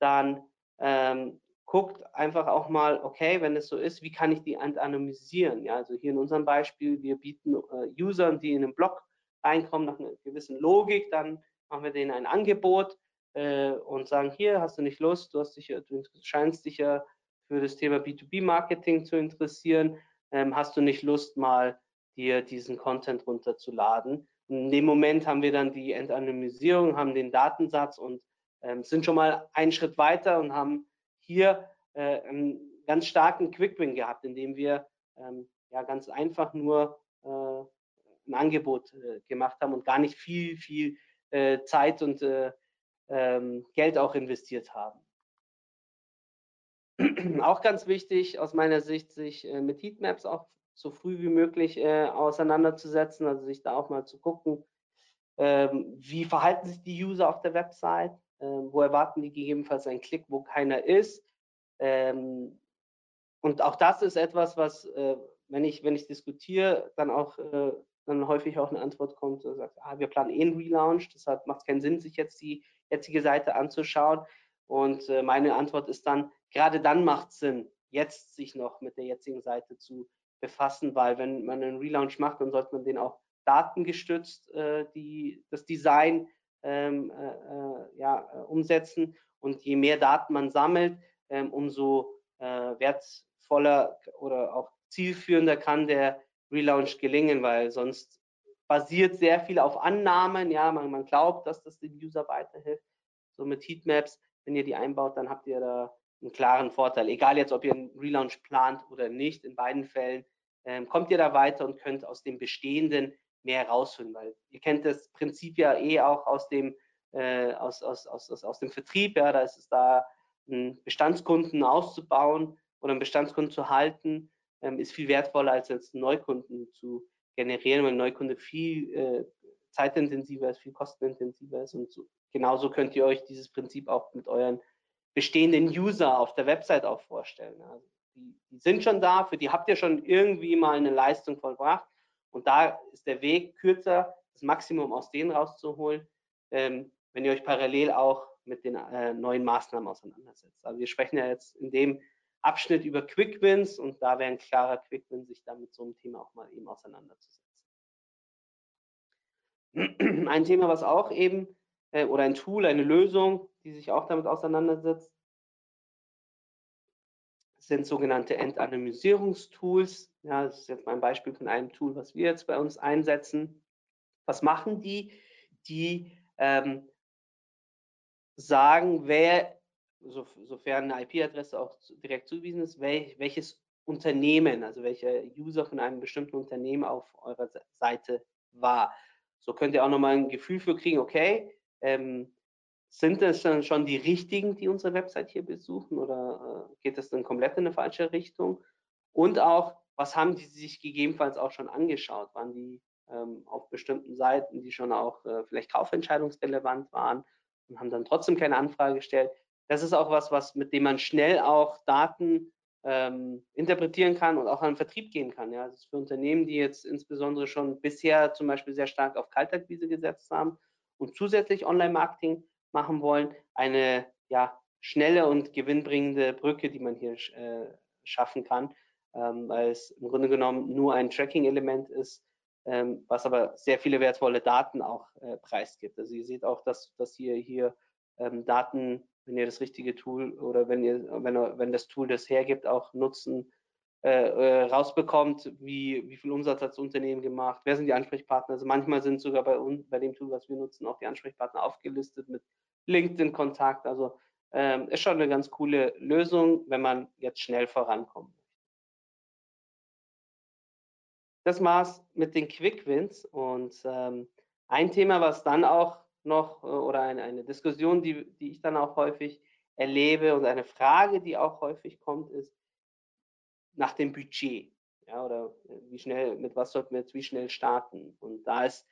dann ähm, guckt einfach auch mal, okay, wenn es so ist, wie kann ich die anonymisieren? Ja, also hier in unserem Beispiel, wir bieten äh, Usern, die in einen Blog reinkommen, nach einer gewissen Logik, dann machen wir denen ein Angebot äh, und sagen, hier hast du nicht Lust, du, hast dich, du scheinst dich ja für das Thema B2B-Marketing zu interessieren, ähm, hast du nicht Lust, mal dir diesen Content runterzuladen? Und in dem Moment haben wir dann die Entanonymisierung, haben den Datensatz und ähm, sind schon mal einen Schritt weiter und haben hier äh, einen ganz starken Quick-Win gehabt, indem wir ähm, ja ganz einfach nur äh, ein Angebot äh, gemacht haben und gar nicht viel, viel äh, Zeit und äh, ähm, Geld auch investiert haben. auch ganz wichtig aus meiner Sicht, sich mit Heatmaps auch so früh wie möglich auseinanderzusetzen, also sich da auch mal zu gucken, ähm, wie verhalten sich die User auf der Website, ähm, wo erwarten die gegebenenfalls einen Klick, wo keiner ist. Und auch das ist etwas, was, wenn ich, wenn ich diskutiere, dann auch dann häufig auch eine Antwort kommt, so sagt, ah, wir planen eh einen Relaunch, deshalb macht es keinen Sinn, sich jetzt die jetzige Seite anzuschauen. Und äh, meine Antwort ist dann, gerade dann macht es Sinn, jetzt sich noch mit der jetzigen Seite zu befassen, weil wenn man einen Relaunch macht, dann sollte man den auch datengestützt äh, die, das Design ähm, äh, äh ja, äh, umsetzen. Und je mehr Daten man sammelt, ähm, umso äh, wertvoller oder auch zielführender kann der Relaunch gelingen, weil sonst basiert sehr viel auf Annahmen. Ja, man, man glaubt, dass das dem User weiterhilft. So mit Heatmaps, wenn ihr die einbaut, dann habt ihr da einen klaren Vorteil. Egal jetzt, ob ihr einen Relaunch plant oder nicht, in beiden Fällen ähm, kommt ihr da weiter und könnt aus dem Bestehenden mehr rausholen, weil ihr kennt das Prinzip ja eh auch aus dem, äh, aus, aus, aus, aus, dem Vertrieb, ja, da ist es da einen Bestandskunden auszubauen oder einen Bestandskunden zu halten, ähm, ist viel wertvoller als jetzt Neukunden zu generieren, weil Neukunde viel äh, zeitintensiver ist, viel kostenintensiver ist und so, genauso könnt ihr euch dieses Prinzip auch mit euren bestehenden User auf der Website auch vorstellen. Also die, die sind schon da, für die habt ihr schon irgendwie mal eine Leistung vollbracht und da ist der Weg kürzer, das Maximum aus denen rauszuholen, ähm, wenn ihr euch parallel auch mit den äh, neuen Maßnahmen auseinandersetzt. Also wir sprechen ja jetzt in dem Abschnitt über Quick Wins und da wäre ein klarer Quick Win, sich damit mit so einem Thema auch mal eben auseinanderzusetzen. Ein Thema, was auch eben, äh, oder ein Tool, eine Lösung, die sich auch damit auseinandersetzt, sind sogenannte Entanonymisierungstools. Ja, das ist jetzt mal ein Beispiel von einem Tool, was wir jetzt bei uns einsetzen. Was machen die? Die ähm, sagen, wer, so, sofern eine IP-Adresse auch direkt zugewiesen ist, wel, welches Unternehmen, also welcher User von einem bestimmten Unternehmen auf eurer Seite war. So könnt ihr auch nochmal ein Gefühl für kriegen, okay, ähm, sind es dann schon die richtigen, die unsere Website hier besuchen oder äh, geht es dann komplett in eine falsche Richtung? Und auch, was haben die sich gegebenenfalls auch schon angeschaut? Waren die ähm, auf bestimmten Seiten, die schon auch äh, vielleicht kaufentscheidungsrelevant waren und haben dann trotzdem keine Anfrage gestellt? Das ist auch was, was mit dem man schnell auch Daten ähm, interpretieren kann und auch an den Vertrieb gehen kann. Ja, das ist für Unternehmen, die jetzt insbesondere schon bisher zum Beispiel sehr stark auf Kaltakquise gesetzt haben und zusätzlich Online-Marketing machen wollen, eine ja, schnelle und gewinnbringende Brücke, die man hier äh, schaffen kann, ähm, weil es im Grunde genommen nur ein Tracking-Element ist, ähm, was aber sehr viele wertvolle Daten auch äh, preisgibt. Also ihr seht auch, dass, dass ihr hier ähm, Daten, wenn ihr das richtige Tool oder wenn ihr, wenn, wenn das Tool das hergibt, auch nutzen, äh, äh, rausbekommt, wie, wie viel Umsatz hat das Unternehmen gemacht, wer sind die Ansprechpartner. Also manchmal sind sogar bei uns, bei dem Tool, was wir nutzen, auch die Ansprechpartner aufgelistet mit LinkedIn-Kontakt. Also ähm, ist schon eine ganz coole Lösung, wenn man jetzt schnell vorankommt. Das war's mit den Quick Wins und ähm, ein Thema, was dann auch noch äh, oder eine, eine Diskussion, die, die ich dann auch häufig erlebe und eine Frage, die auch häufig kommt, ist nach dem Budget. Ja, oder äh, wie schnell, mit was sollten wir jetzt wie schnell starten? Und da ist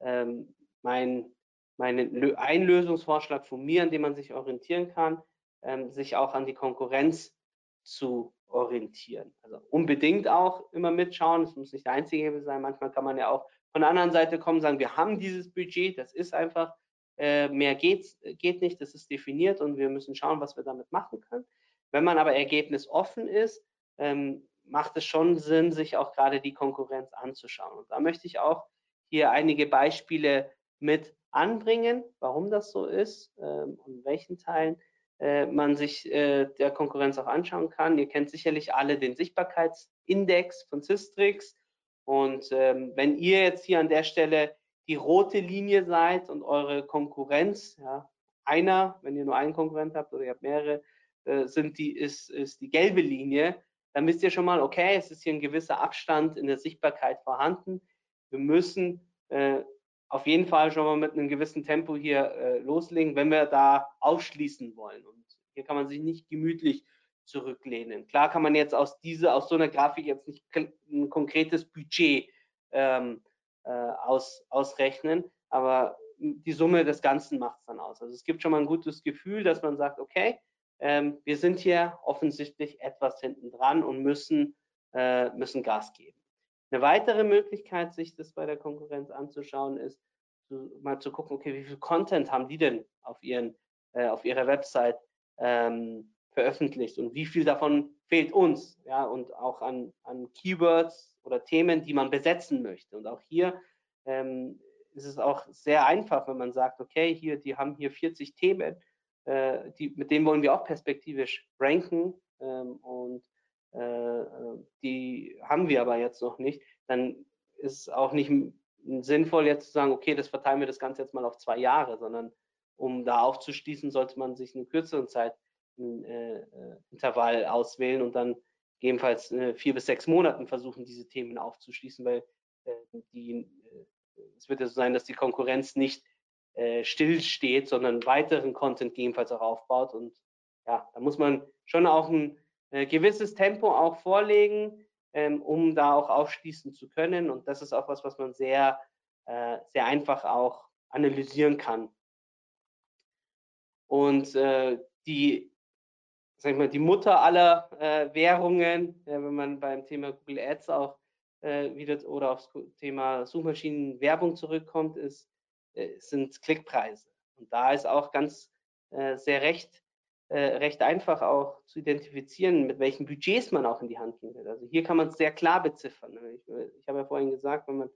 ähm, mein mein ein Lösungsvorschlag von mir, an dem man sich orientieren kann, ähm, sich auch an die Konkurrenz zu orientieren. Also unbedingt auch immer mitschauen, es muss nicht der einzige Hebel sein, manchmal kann man ja auch von der anderen Seite kommen und sagen, wir haben dieses Budget, das ist einfach, äh, mehr geht's, geht nicht, das ist definiert und wir müssen schauen, was wir damit machen können. Wenn man aber ergebnisoffen ist, ähm, macht es schon Sinn, sich auch gerade die Konkurrenz anzuschauen. Und da möchte ich auch hier einige Beispiele mit anbringen, warum das so ist ähm, und in welchen Teilen äh, man sich äh, der Konkurrenz auch anschauen kann. Ihr kennt sicherlich alle den Sichtbarkeitsindex von Systrix. Und ähm, wenn ihr jetzt hier an der Stelle die rote Linie seid und eure Konkurrenz, ja, einer, wenn ihr nur einen Konkurrent habt oder ihr habt mehrere, äh, sind die, ist, ist die gelbe Linie, dann wisst ihr schon mal, okay, es ist hier ein gewisser Abstand in der Sichtbarkeit vorhanden. Wir müssen äh, auf jeden Fall schon mal mit einem gewissen Tempo hier äh, loslegen, wenn wir da ausschließen wollen. Und hier kann man sich nicht gemütlich zurücklehnen. Klar kann man jetzt aus dieser, aus so einer Grafik jetzt nicht ein konkretes Budget ähm, äh, aus, ausrechnen, aber die Summe des Ganzen macht es dann aus. Also es gibt schon mal ein gutes Gefühl, dass man sagt, okay, ähm, wir sind hier offensichtlich etwas hinten dran und müssen, äh, müssen Gas geben. Eine weitere Möglichkeit, sich das bei der Konkurrenz anzuschauen, ist zu, mal zu gucken, okay, wie viel Content haben die denn auf, ihren, äh, auf ihrer Website ähm, veröffentlicht und wie viel davon fehlt uns, ja, und auch an, an Keywords oder Themen, die man besetzen möchte. Und auch hier ähm, ist es auch sehr einfach, wenn man sagt, okay, hier, die haben hier 40 Themen, äh, die, mit denen wollen wir auch perspektivisch ranken ähm, und äh, die haben wir aber jetzt noch nicht, dann ist auch nicht sinnvoll jetzt zu sagen, okay, das verteilen wir das Ganze jetzt mal auf zwei Jahre, sondern um da aufzuschließen, sollte man sich einen kürzeren Zeitintervall äh, auswählen und dann gegebenenfalls äh, vier bis sechs Monaten versuchen, diese Themen aufzuschließen, weil äh, die, es wird ja so sein, dass die Konkurrenz nicht still steht, sondern weiteren Content gegebenenfalls auch aufbaut und ja, da muss man schon auch ein äh, gewisses Tempo auch vorlegen, ähm, um da auch aufschließen zu können. Und das ist auch was, was man sehr, äh, sehr einfach auch analysieren kann. Und äh, die, sag ich mal, die Mutter aller äh, Währungen, wenn man beim Thema Google Ads auch äh, wieder oder aufs Thema Suchmaschinenwerbung zurückkommt, ist, äh, sind Klickpreise. Und da ist auch ganz sehr recht äh, recht einfach auch zu identifizieren, mit welchen Budgets man auch in die Hand gehen will. Also hier kann man es sehr klar beziffern. Ich, äh, ich habe ja vorhin gesagt, wenn man,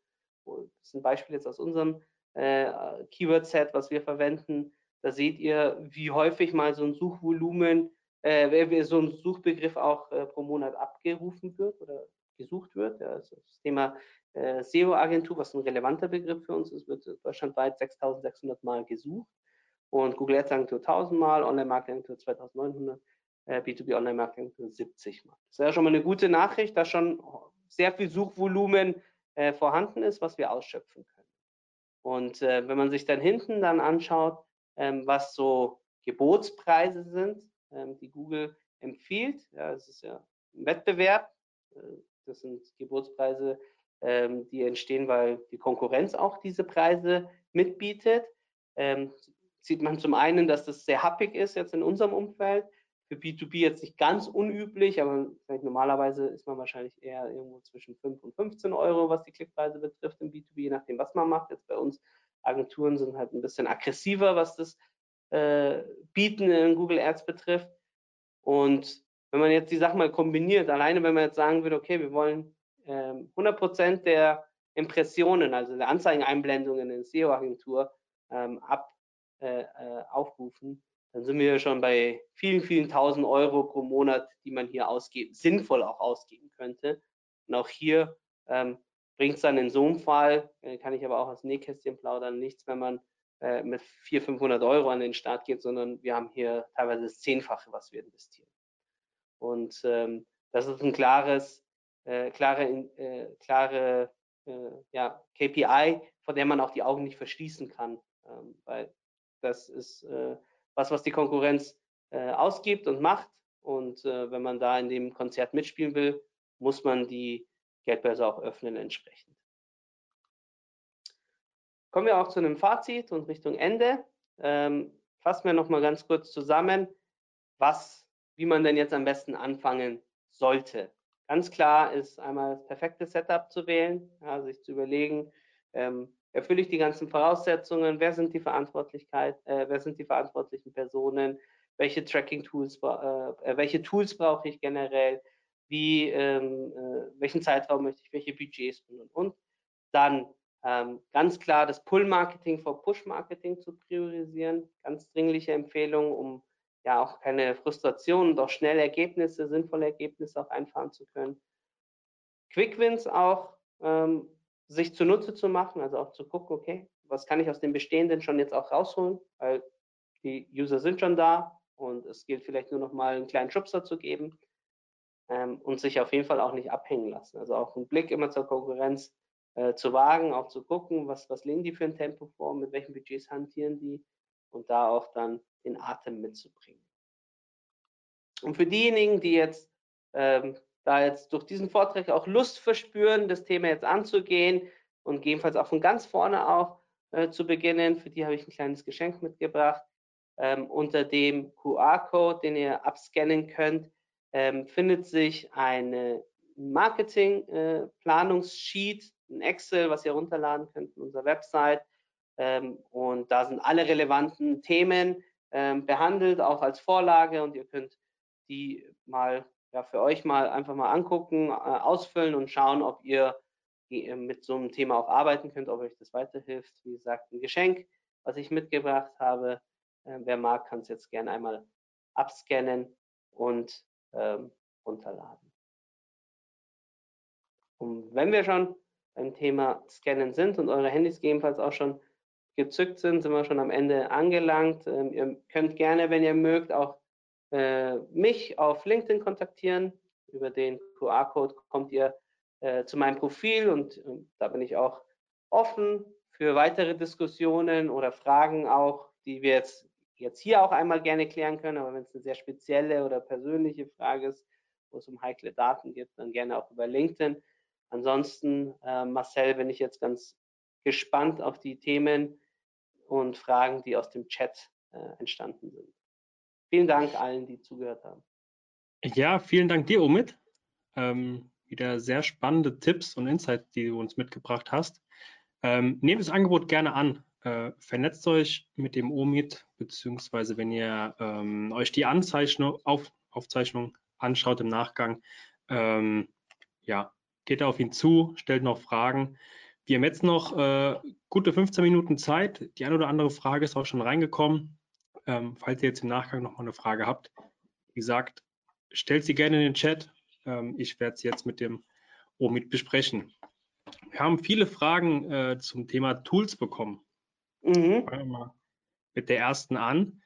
das ist ein Beispiel jetzt aus unserem äh, Keyword-Set, was wir verwenden, da seht ihr, wie häufig mal so ein Suchvolumen, äh, so ein Suchbegriff auch äh, pro Monat abgerufen wird oder gesucht wird. Ja, also das Thema äh, SEO-Agentur, was ein relevanter Begriff für uns ist, wird deutschlandweit 6600 Mal gesucht und Google Ads Agentur 1000 Mal, Online Marketing Agentur 2900, äh, B2B Online Marketing Agentur 70 Mal. Das ist ja schon mal eine gute Nachricht, dass schon sehr viel Suchvolumen äh, vorhanden ist, was wir ausschöpfen können. Und äh, wenn man sich dann hinten dann anschaut, ähm, was so Gebotspreise sind, die Google empfiehlt, ja, es ist ja ein Wettbewerb, äh, das sind Gebotspreise, ähm, die entstehen, weil die Konkurrenz auch diese Preise mitbietet. Ähm, sieht man zum einen, dass das sehr happig ist jetzt in unserem Umfeld. Für B2B jetzt nicht ganz unüblich, aber normalerweise ist man wahrscheinlich eher irgendwo zwischen 5 und 15 Euro, was die Klickpreise betrifft im B2B, je nachdem, was man macht. Jetzt bei uns Agenturen sind halt ein bisschen aggressiver, was das äh, Bieten in Google Ads betrifft. Und wenn man jetzt die Sachen mal kombiniert, alleine wenn man jetzt sagen würde, okay, wir wollen ähm, 100% der Impressionen, also der Anzeigeneinblendungen in SEO-Agentur ähm, ab äh, äh, aufrufen, dann sind wir schon bei vielen, vielen tausend Euro pro Monat, die man hier ausgeben, sinnvoll auch ausgeben könnte. Und auch hier ähm, bringt es dann in so einem Fall, äh, kann ich aber auch aus Nähkästchen plaudern, nichts, wenn man äh, mit 400, 500 Euro an den Start geht, sondern wir haben hier teilweise das Zehnfache, was wir investieren. Und ähm, das ist ein klares, äh, klare, äh, klare äh, ja, KPI, vor der man auch die Augen nicht verschließen kann, ähm, weil das ist äh, was, was die Konkurrenz äh, ausgibt und macht. Und äh, wenn man da in dem Konzert mitspielen will, muss man die Geldbörse auch öffnen entsprechend. Kommen wir auch zu einem Fazit und Richtung Ende. Ähm, fassen wir noch mal ganz kurz zusammen, was, wie man denn jetzt am besten anfangen sollte. Ganz klar ist einmal das perfekte Setup zu wählen, ja, sich zu überlegen, ähm, erfülle ich die ganzen Voraussetzungen, wer sind die Verantwortlichkeit, äh, wer sind die verantwortlichen Personen, welche Tracking-Tools, äh, äh, welche Tools brauche ich generell, wie, ähm, äh, welchen Zeitraum möchte ich, welche Budgets und und und. Dann ganz klar das Pull-Marketing vor Push-Marketing zu priorisieren, ganz dringliche Empfehlung, um ja auch keine Frustration und auch schnell Ergebnisse, sinnvolle Ergebnisse auch einfahren zu können. Quick Wins auch ähm, sich zunutze zu machen, also auch zu gucken, okay, was kann ich aus dem Bestehenden schon jetzt auch rausholen, weil die User sind schon da und es gilt vielleicht nur noch mal einen kleinen Schubser zu geben ähm, und sich auf jeden Fall auch nicht abhängen lassen. Also auch einen Blick immer zur Konkurrenz äh, zu wagen, auch zu gucken, was, was legen die für ein Tempo vor, mit welchen Budgets hantieren die und da auch dann den Atem mitzubringen. Und für diejenigen, die jetzt ähm, da jetzt durch diesen Vortrag auch Lust verspüren, das Thema jetzt anzugehen und gegebenenfalls auch von ganz vorne auch äh, zu beginnen. Für die habe ich ein kleines Geschenk mitgebracht. Ähm, unter dem QR-Code, den ihr abscannen könnt, ähm, findet sich eine Marketing-Planungssheet, äh, ein Excel, was ihr runterladen könnt von unserer Website. Ähm, und da sind alle relevanten Themen ähm, behandelt, auch als Vorlage und ihr könnt die mal ja, für euch mal einfach mal angucken, äh, ausfüllen und schauen, ob ihr äh, mit so einem Thema auch arbeiten könnt, ob euch das weiterhilft. Wie gesagt, ein Geschenk, was ich mitgebracht habe. Äh, wer mag, kann es jetzt gerne einmal abscannen und ähm, runterladen. Und wenn wir schon beim Thema Scannen sind und eure Handys gegebenenfalls auch schon gezückt sind, sind wir schon am Ende angelangt. Ähm, ihr könnt gerne, wenn ihr mögt, auch äh, mich auf LinkedIn kontaktieren. Über den QR-Code kommt ihr äh, zu meinem Profil und, und da bin ich auch offen für weitere Diskussionen oder Fragen auch, die wir jetzt jetzt hier auch einmal gerne klären können, aber wenn es eine sehr spezielle oder persönliche Frage ist, wo es um heikle Daten geht, dann gerne auch über LinkedIn. Ansonsten, äh, Marcel, bin ich jetzt ganz gespannt auf die Themen und Fragen, die aus dem Chat äh, entstanden sind. Vielen Dank allen, die zugehört haben. Ja, vielen Dank dir, Omid. Ähm, wieder sehr spannende Tipps und Insights, die du uns mitgebracht hast. Ähm, nehmt das Angebot gerne an. Äh, vernetzt euch mit dem OMIT, beziehungsweise wenn ihr ähm, euch die Anzeichnung, auf, Aufzeichnung anschaut im Nachgang, ähm, ja, geht auf ihn zu, stellt noch Fragen. Wir haben jetzt noch äh, gute 15 Minuten Zeit. Die eine oder andere Frage ist auch schon reingekommen. Ähm, falls ihr jetzt im Nachgang noch mal eine Frage habt, wie gesagt, stellt sie gerne in den Chat. Ähm, ich werde sie jetzt mit dem OMIT besprechen. Wir haben viele Fragen äh, zum Thema Tools bekommen. Mhm. Fangen wir mal mit der ersten an.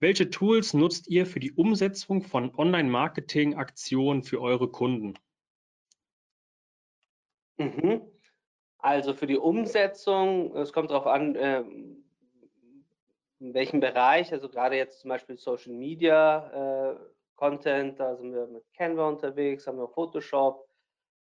Welche Tools nutzt ihr für die Umsetzung von Online-Marketing-Aktionen für eure Kunden? Mhm. Also für die Umsetzung, es kommt darauf an, ähm, in welchem Bereich, also gerade jetzt zum Beispiel Social Media äh, Content, da sind wir mit Canva unterwegs, haben wir Photoshop,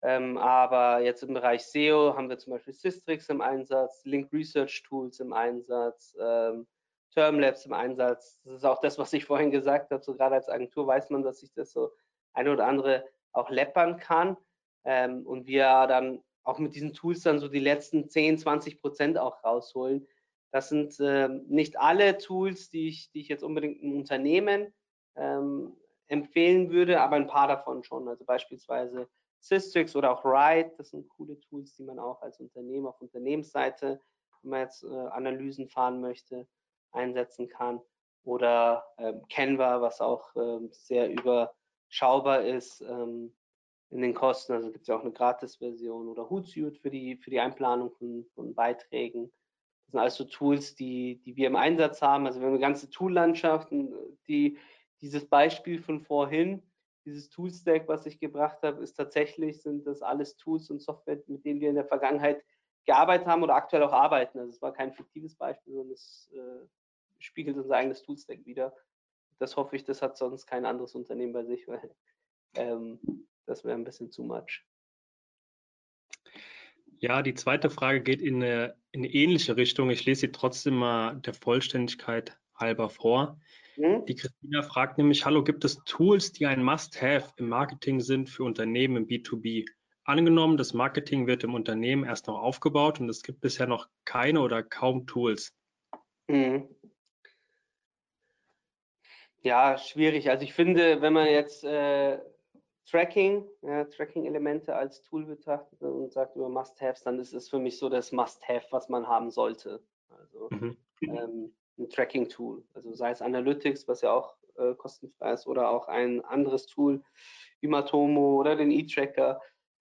ähm, aber jetzt im Bereich SEO haben wir zum Beispiel Systrix im Einsatz, Link Research Tools im Einsatz, ähm, Termlabs im Einsatz. Das ist auch das, was ich vorhin gesagt habe. So gerade als Agentur weiß man, dass sich das so eine oder andere auch läppern kann. Ähm, und wir dann auch mit diesen Tools dann so die letzten 10, 20 Prozent auch rausholen. Das sind ähm, nicht alle Tools, die ich, die ich jetzt unbedingt im Unternehmen ähm, empfehlen würde, aber ein paar davon schon. Also beispielsweise Systrix oder auch Ride, das sind coole Tools, die man auch als Unternehmen auf Unternehmensseite, wenn man jetzt äh, Analysen fahren möchte, einsetzen kann. Oder ähm, Canva, was auch ähm, sehr überschaubar ist ähm, in den Kosten. Also gibt es ja auch eine Gratis-Version oder Hootsuite für die, für die Einplanung von, von Beiträgen. Das sind also Tools, die, die wir im Einsatz haben. Also wir haben eine ganze Tool-Landschaft, die dieses Beispiel von vorhin, dieses Toolstack, was ich gebracht habe, ist tatsächlich, sind das alles Tools und Software, mit denen wir in der Vergangenheit gearbeitet haben oder aktuell auch arbeiten. Also es war kein fiktives Beispiel, sondern es äh, spiegelt unser eigenes Toolstack wieder. Das hoffe ich, das hat sonst kein anderes Unternehmen bei sich, weil ähm, das wäre ein bisschen zu much. Ja, die zweite Frage geht in eine, in eine ähnliche Richtung. Ich lese sie trotzdem mal der Vollständigkeit halber vor. Mhm. Die Christina fragt nämlich, hallo, gibt es Tools, die ein Must-Have im Marketing sind für Unternehmen im B2B? Angenommen, das Marketing wird im Unternehmen erst noch aufgebaut und es gibt bisher noch keine oder kaum Tools. Mhm. Ja, schwierig. Also ich finde, wenn man jetzt äh, Tracking, ja, Tracking-Elemente als Tool betrachtet und sagt über Must-Haves, dann ist es für mich so das Must-Have, was man haben sollte. Also mhm. ähm, ein Tracking-Tool, also sei es Analytics, was ja auch äh, kostenfrei ist, oder auch ein anderes Tool wie Matomo oder den E-Tracker.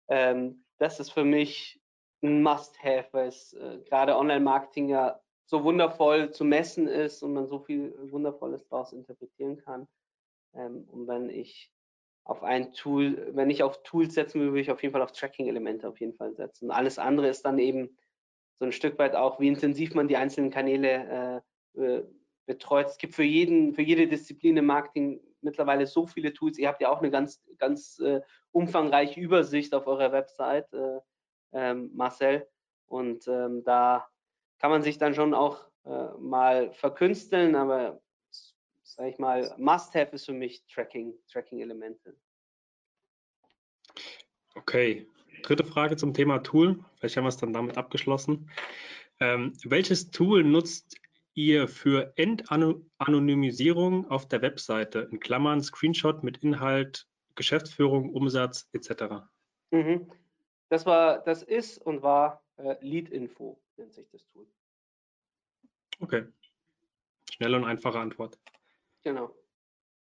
Ähm, das ist für mich ein Must-Have, weil es äh, gerade Online-Marketing ja so wundervoll zu messen ist und man so viel Wundervolles daraus interpretieren kann. Ähm, und wenn ich auf ein Tool, wenn ich auf Tools setzen will, würde ich auf jeden Fall auf Tracking-Elemente auf jeden Fall setzen. Alles andere ist dann eben so ein Stück weit auch, wie intensiv man die einzelnen Kanäle äh, äh, betreut. Es gibt für jeden, für jede Disziplin im Marketing mittlerweile so viele Tools. Ihr habt ja auch eine ganz, ganz äh, umfangreiche Übersicht auf eurer Website, äh, ähm, Marcel. Und ähm, da kann man sich dann schon auch äh, mal verkünsteln, aber sage ich mal, Must-Have ist für mich Tracking, Tracking-Elemente. Okay, dritte Frage zum Thema Tool. Vielleicht haben wir es dann damit abgeschlossen. Ähm, welches Tool nutzt ihr für Endanonymisierung auf der Webseite? In Klammern Screenshot mit Inhalt, Geschäftsführung, Umsatz etc. Mhm. Das war, das ist und war äh, Lead Info, nennt sich das Tool. Okay. Schnelle und einfache Antwort. Genau.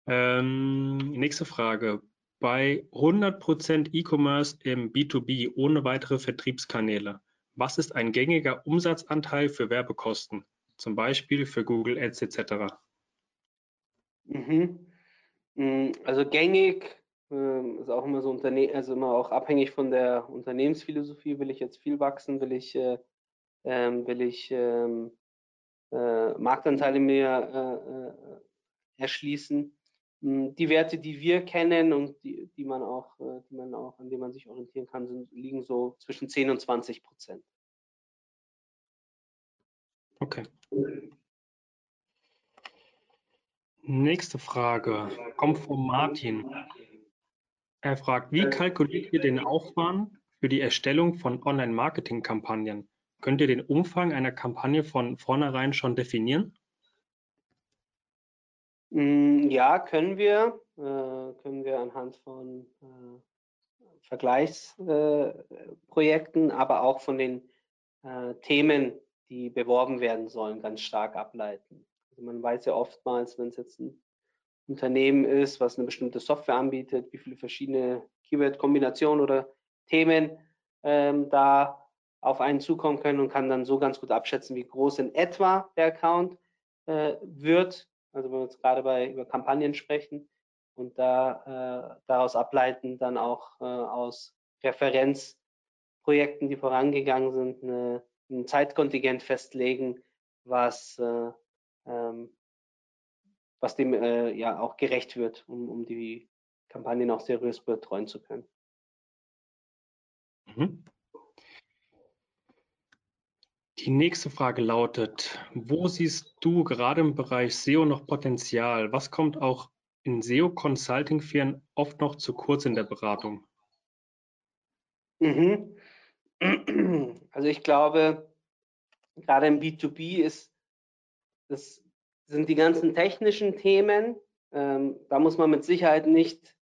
Ähm, nächste Frage. Bei 100% E-Commerce im B2B ohne weitere Vertriebskanäle, was ist ein gängiger Umsatzanteil für Werbekosten, zum Beispiel für Google Ads etc.? Mhm. Mm, also gängig ähm, ist auch immer so Unterne also immer auch abhängig von der Unternehmensphilosophie. Will ich jetzt viel wachsen? Will ich, äh, ähm, will ich ähm, äh, Marktanteile mehr äh, erschließen. Hm, die Werte, die wir kennen und die, die man auch, die man auch, an denen man sich orientieren kann, sind, liegen so zwischen 10 und 20 Prozent. Okay. Nächste Frage kommt von Martin. Er fragt, wie kalkuliert ihr den Aufwand für die Erstellung von Online-Marketing-Kampagnen? Könnt ihr den Umfang einer Kampagne von vornherein schon definieren? Mm, ja, können wir. Äh, können wir anhand von äh, Vergleichsprojekten, äh, aber auch von den Themen, die beworben werden sollen, ganz stark ableiten. Also man weiß ja oftmals, wenn es jetzt ein Unternehmen ist, was eine bestimmte Software anbietet, wie viele verschiedene Keyword-Kombinationen oder Themen ähm, da auf einen zukommen können und kann dann so ganz gut abschätzen, wie groß in etwa der Account äh, wird. Also wenn wir jetzt gerade bei über Kampagnen sprechen und da äh, daraus ableiten, dann auch äh, aus Referenzprojekten, die vorangegangen sind, eine, ein Zeitkontingent festlegen, was äh, ähm, was dem äh, ja auch gerecht wird, um, um die Kampagnen auch seriös betreuen zu können. Mhm. Die nächste Frage lautet, wo siehst du gerade im Bereich SEO noch Potenzial? Was kommt auch in SEO-Consulting-Firmen oft noch zu kurz in der Beratung? Mhm. Also ich glaube, gerade im B2B ist das sind die ganzen technischen Themen. Ähm, da muss man mit Sicherheit nicht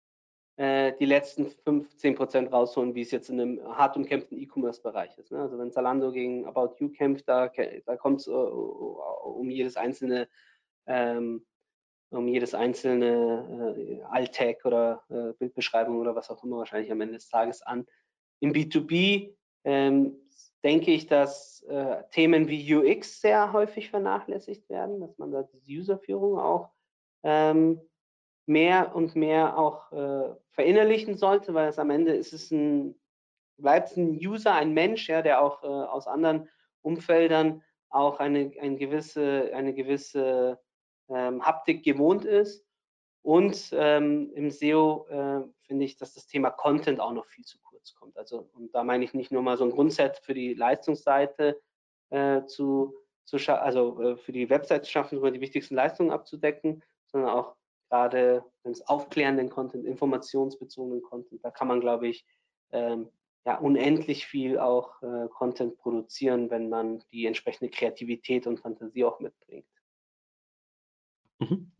äh, die letzten 15 Prozent rausholen, wie es jetzt in einem hart umkämpften E-Commerce-Bereich ist. Ne? Also wenn Zalando gegen About You kämpft, da, da kommt es uh, um jedes einzelne ähm, um jedes einzelne äh, Alt-Tag oder äh, Bildbeschreibung oder was auch immer wahrscheinlich am Ende des Tages an. Im B2B ähm, denke ich, dass äh, Themen wie UX sehr häufig vernachlässigt werden, dass man da die Userführung auch ähm, mehr und mehr auch äh, verinnerlichen sollte, weil es am Ende ist es ein, bleibt ein User, ein Mensch, ja, der auch äh, aus anderen Umfeldern auch eine, eine gewisse, eine gewisse ähm, Haptik gewohnt ist. Und ähm, im SEO äh, finde ich, dass das Thema Content auch noch viel zu kurz kommt. Also, und da meine ich nicht nur mal so ein Grundset für die Leistungsseite äh, zu, zu also äh, für die Website zu schaffen, um die wichtigsten Leistungen abzudecken, sondern auch gerade wenn es aufklärenden Content, informationsbezogenen Content, da kann man, glaube ich, ähm, ja, unendlich viel auch äh, Content produzieren, wenn man die entsprechende Kreativität und Fantasie auch mitbringt. Mhm.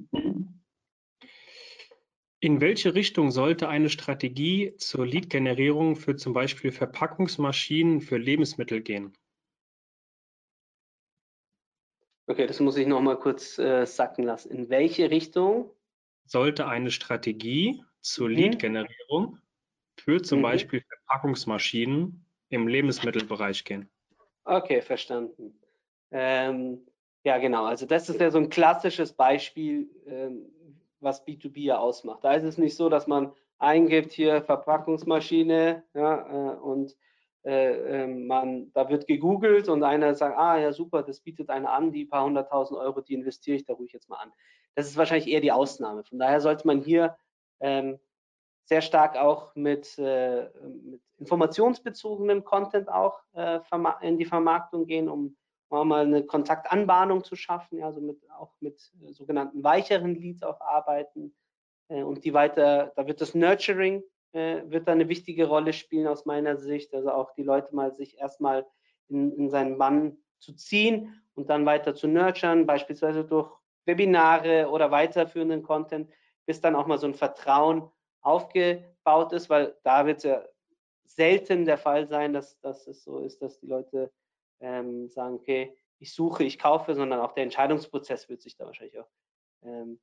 In welche Richtung sollte eine Strategie zur Lead-Generierung für zum Beispiel Verpackungsmaschinen für Lebensmittel gehen? Okay, das muss ich noch mal kurz äh, sacken lassen. In welche Richtung? Sollte eine Strategie zur mhm. Lead-Generierung für zum mhm. Beispiel Verpackungsmaschinen im Lebensmittelbereich gehen? Okay, verstanden. Ähm, ja, genau. Also das ist ja so ein klassisches Beispiel, ähm, was B2B ja ausmacht. Da ist es nicht so, dass man eingibt hier Verpackungsmaschine ja, äh, und äh, äh, man, da wird gegoogelt und einer sagt, ah ja super, das bietet einer an, die paar hunderttausend Euro, die investiere ich da ruhig jetzt mal an. Das ist wahrscheinlich eher die Ausnahme. Von daher sollte man hier ähm, sehr stark auch mit, äh, mit informationsbezogenem Content auch äh, in die Vermarktung gehen, um mal eine Kontaktanbahnung zu schaffen, ja, also mit, auch mit äh, sogenannten weicheren Leads auch arbeiten äh, und die weiter, da wird das Nurturing, äh, wird da eine wichtige Rolle spielen aus meiner Sicht, also auch die Leute mal sich erstmal in, in seinen Bann zu ziehen und dann weiter zu nurturen, beispielsweise durch Webinare oder weiterführenden Content, bis dann auch mal so ein Vertrauen aufgebaut ist, weil da wird es ja selten der Fall sein, dass, dass es so ist, dass die Leute ähm, sagen, okay, ich suche, ich kaufe, sondern auch der Entscheidungsprozess wird sich da wahrscheinlich auch ähm,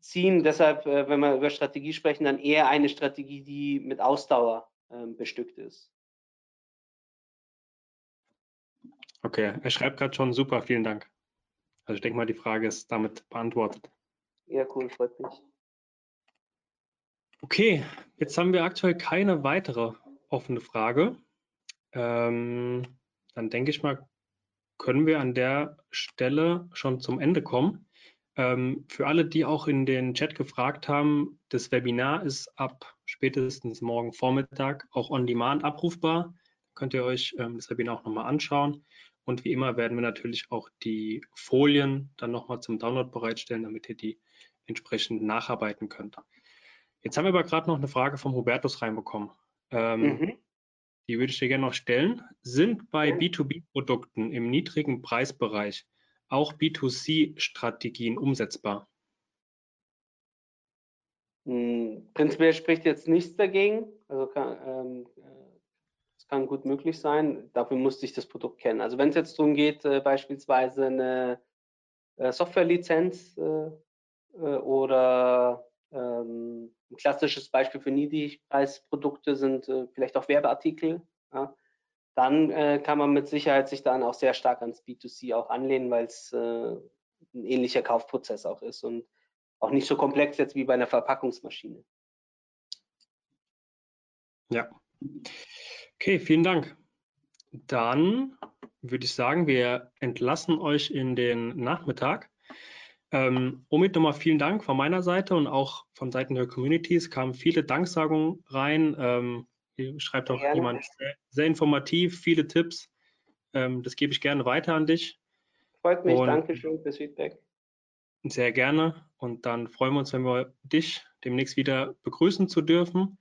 ziehen. Deshalb, äh, wenn wir über Strategie sprechen, dann eher eine Strategie, die mit Ausdauer ähm, bestückt ist. Okay, er schreibt gerade schon super, vielen Dank. Also ich denke mal, die Frage ist damit beantwortet. Ja, cool, freut mich. Okay, jetzt haben wir aktuell keine weitere offene Frage. Ähm, dann denke ich mal, können wir an der Stelle schon zum Ende kommen. Ähm, für alle, die auch in den Chat gefragt haben, das Webinar ist ab spätestens morgen Vormittag auch on demand abrufbar. Könnt ihr euch ähm, das Webinar auch nochmal anschauen. Und wie immer werden wir natürlich auch die Folien dann nochmal zum Download bereitstellen, damit ihr die entsprechend nacharbeiten könnt. Jetzt haben wir aber gerade noch eine Frage vom Hubertus reinbekommen. Ähm, mhm. Die würde ich dir gerne noch stellen. Sind bei B2B-Produkten im niedrigen Preisbereich auch B2C-Strategien umsetzbar? Hm, prinzipiell spricht jetzt nichts dagegen. Also kann, ähm, kann gut möglich sein. Dafür musste ich das Produkt kennen. Also wenn es jetzt darum geht, äh, beispielsweise eine äh, Softwarelizenz äh, äh oder ähm, ein klassisches Beispiel für Niedrigpreisprodukte sind äh, vielleicht auch Werbeartikel. Ja? Dann äh, kann man mit Sicherheit sich dann auch sehr stark ans B2C auch anlehnen, weil es ein ähnlicher Kaufprozess auch ist und auch nicht so komplex jetzt wie bei einer Verpackungsmaschine. Ja. Okay, vielen Dank. Dann würde ich sagen, wir entlassen euch in den Nachmittag. Ähm, Omid, nochmal vielen Dank von meiner Seite und auch von Seiten der Community. Es kamen viele Danksagungen rein. Ähm, hier schreibt auch Gerne. jemand sehr, sehr, informativ, viele Tipps. Ähm, das gebe ich gerne weiter an dich. Freut mich, und Dankeschön fürs Feedback. Sehr gerne. Und dann freuen wir uns, wenn wir dich demnächst wieder begrüßen zu dürfen.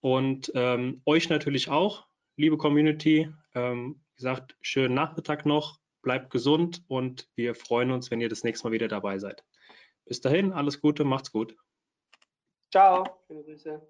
Und ähm, euch natürlich auch, liebe Community. Ähm, wie gesagt, schönen Nachmittag noch bleibt gesund und wir freuen uns, wenn ihr das nächste Mal wieder dabei seid. Bis dahin, alles Gute, macht's gut. Ciao, schöne Grüße.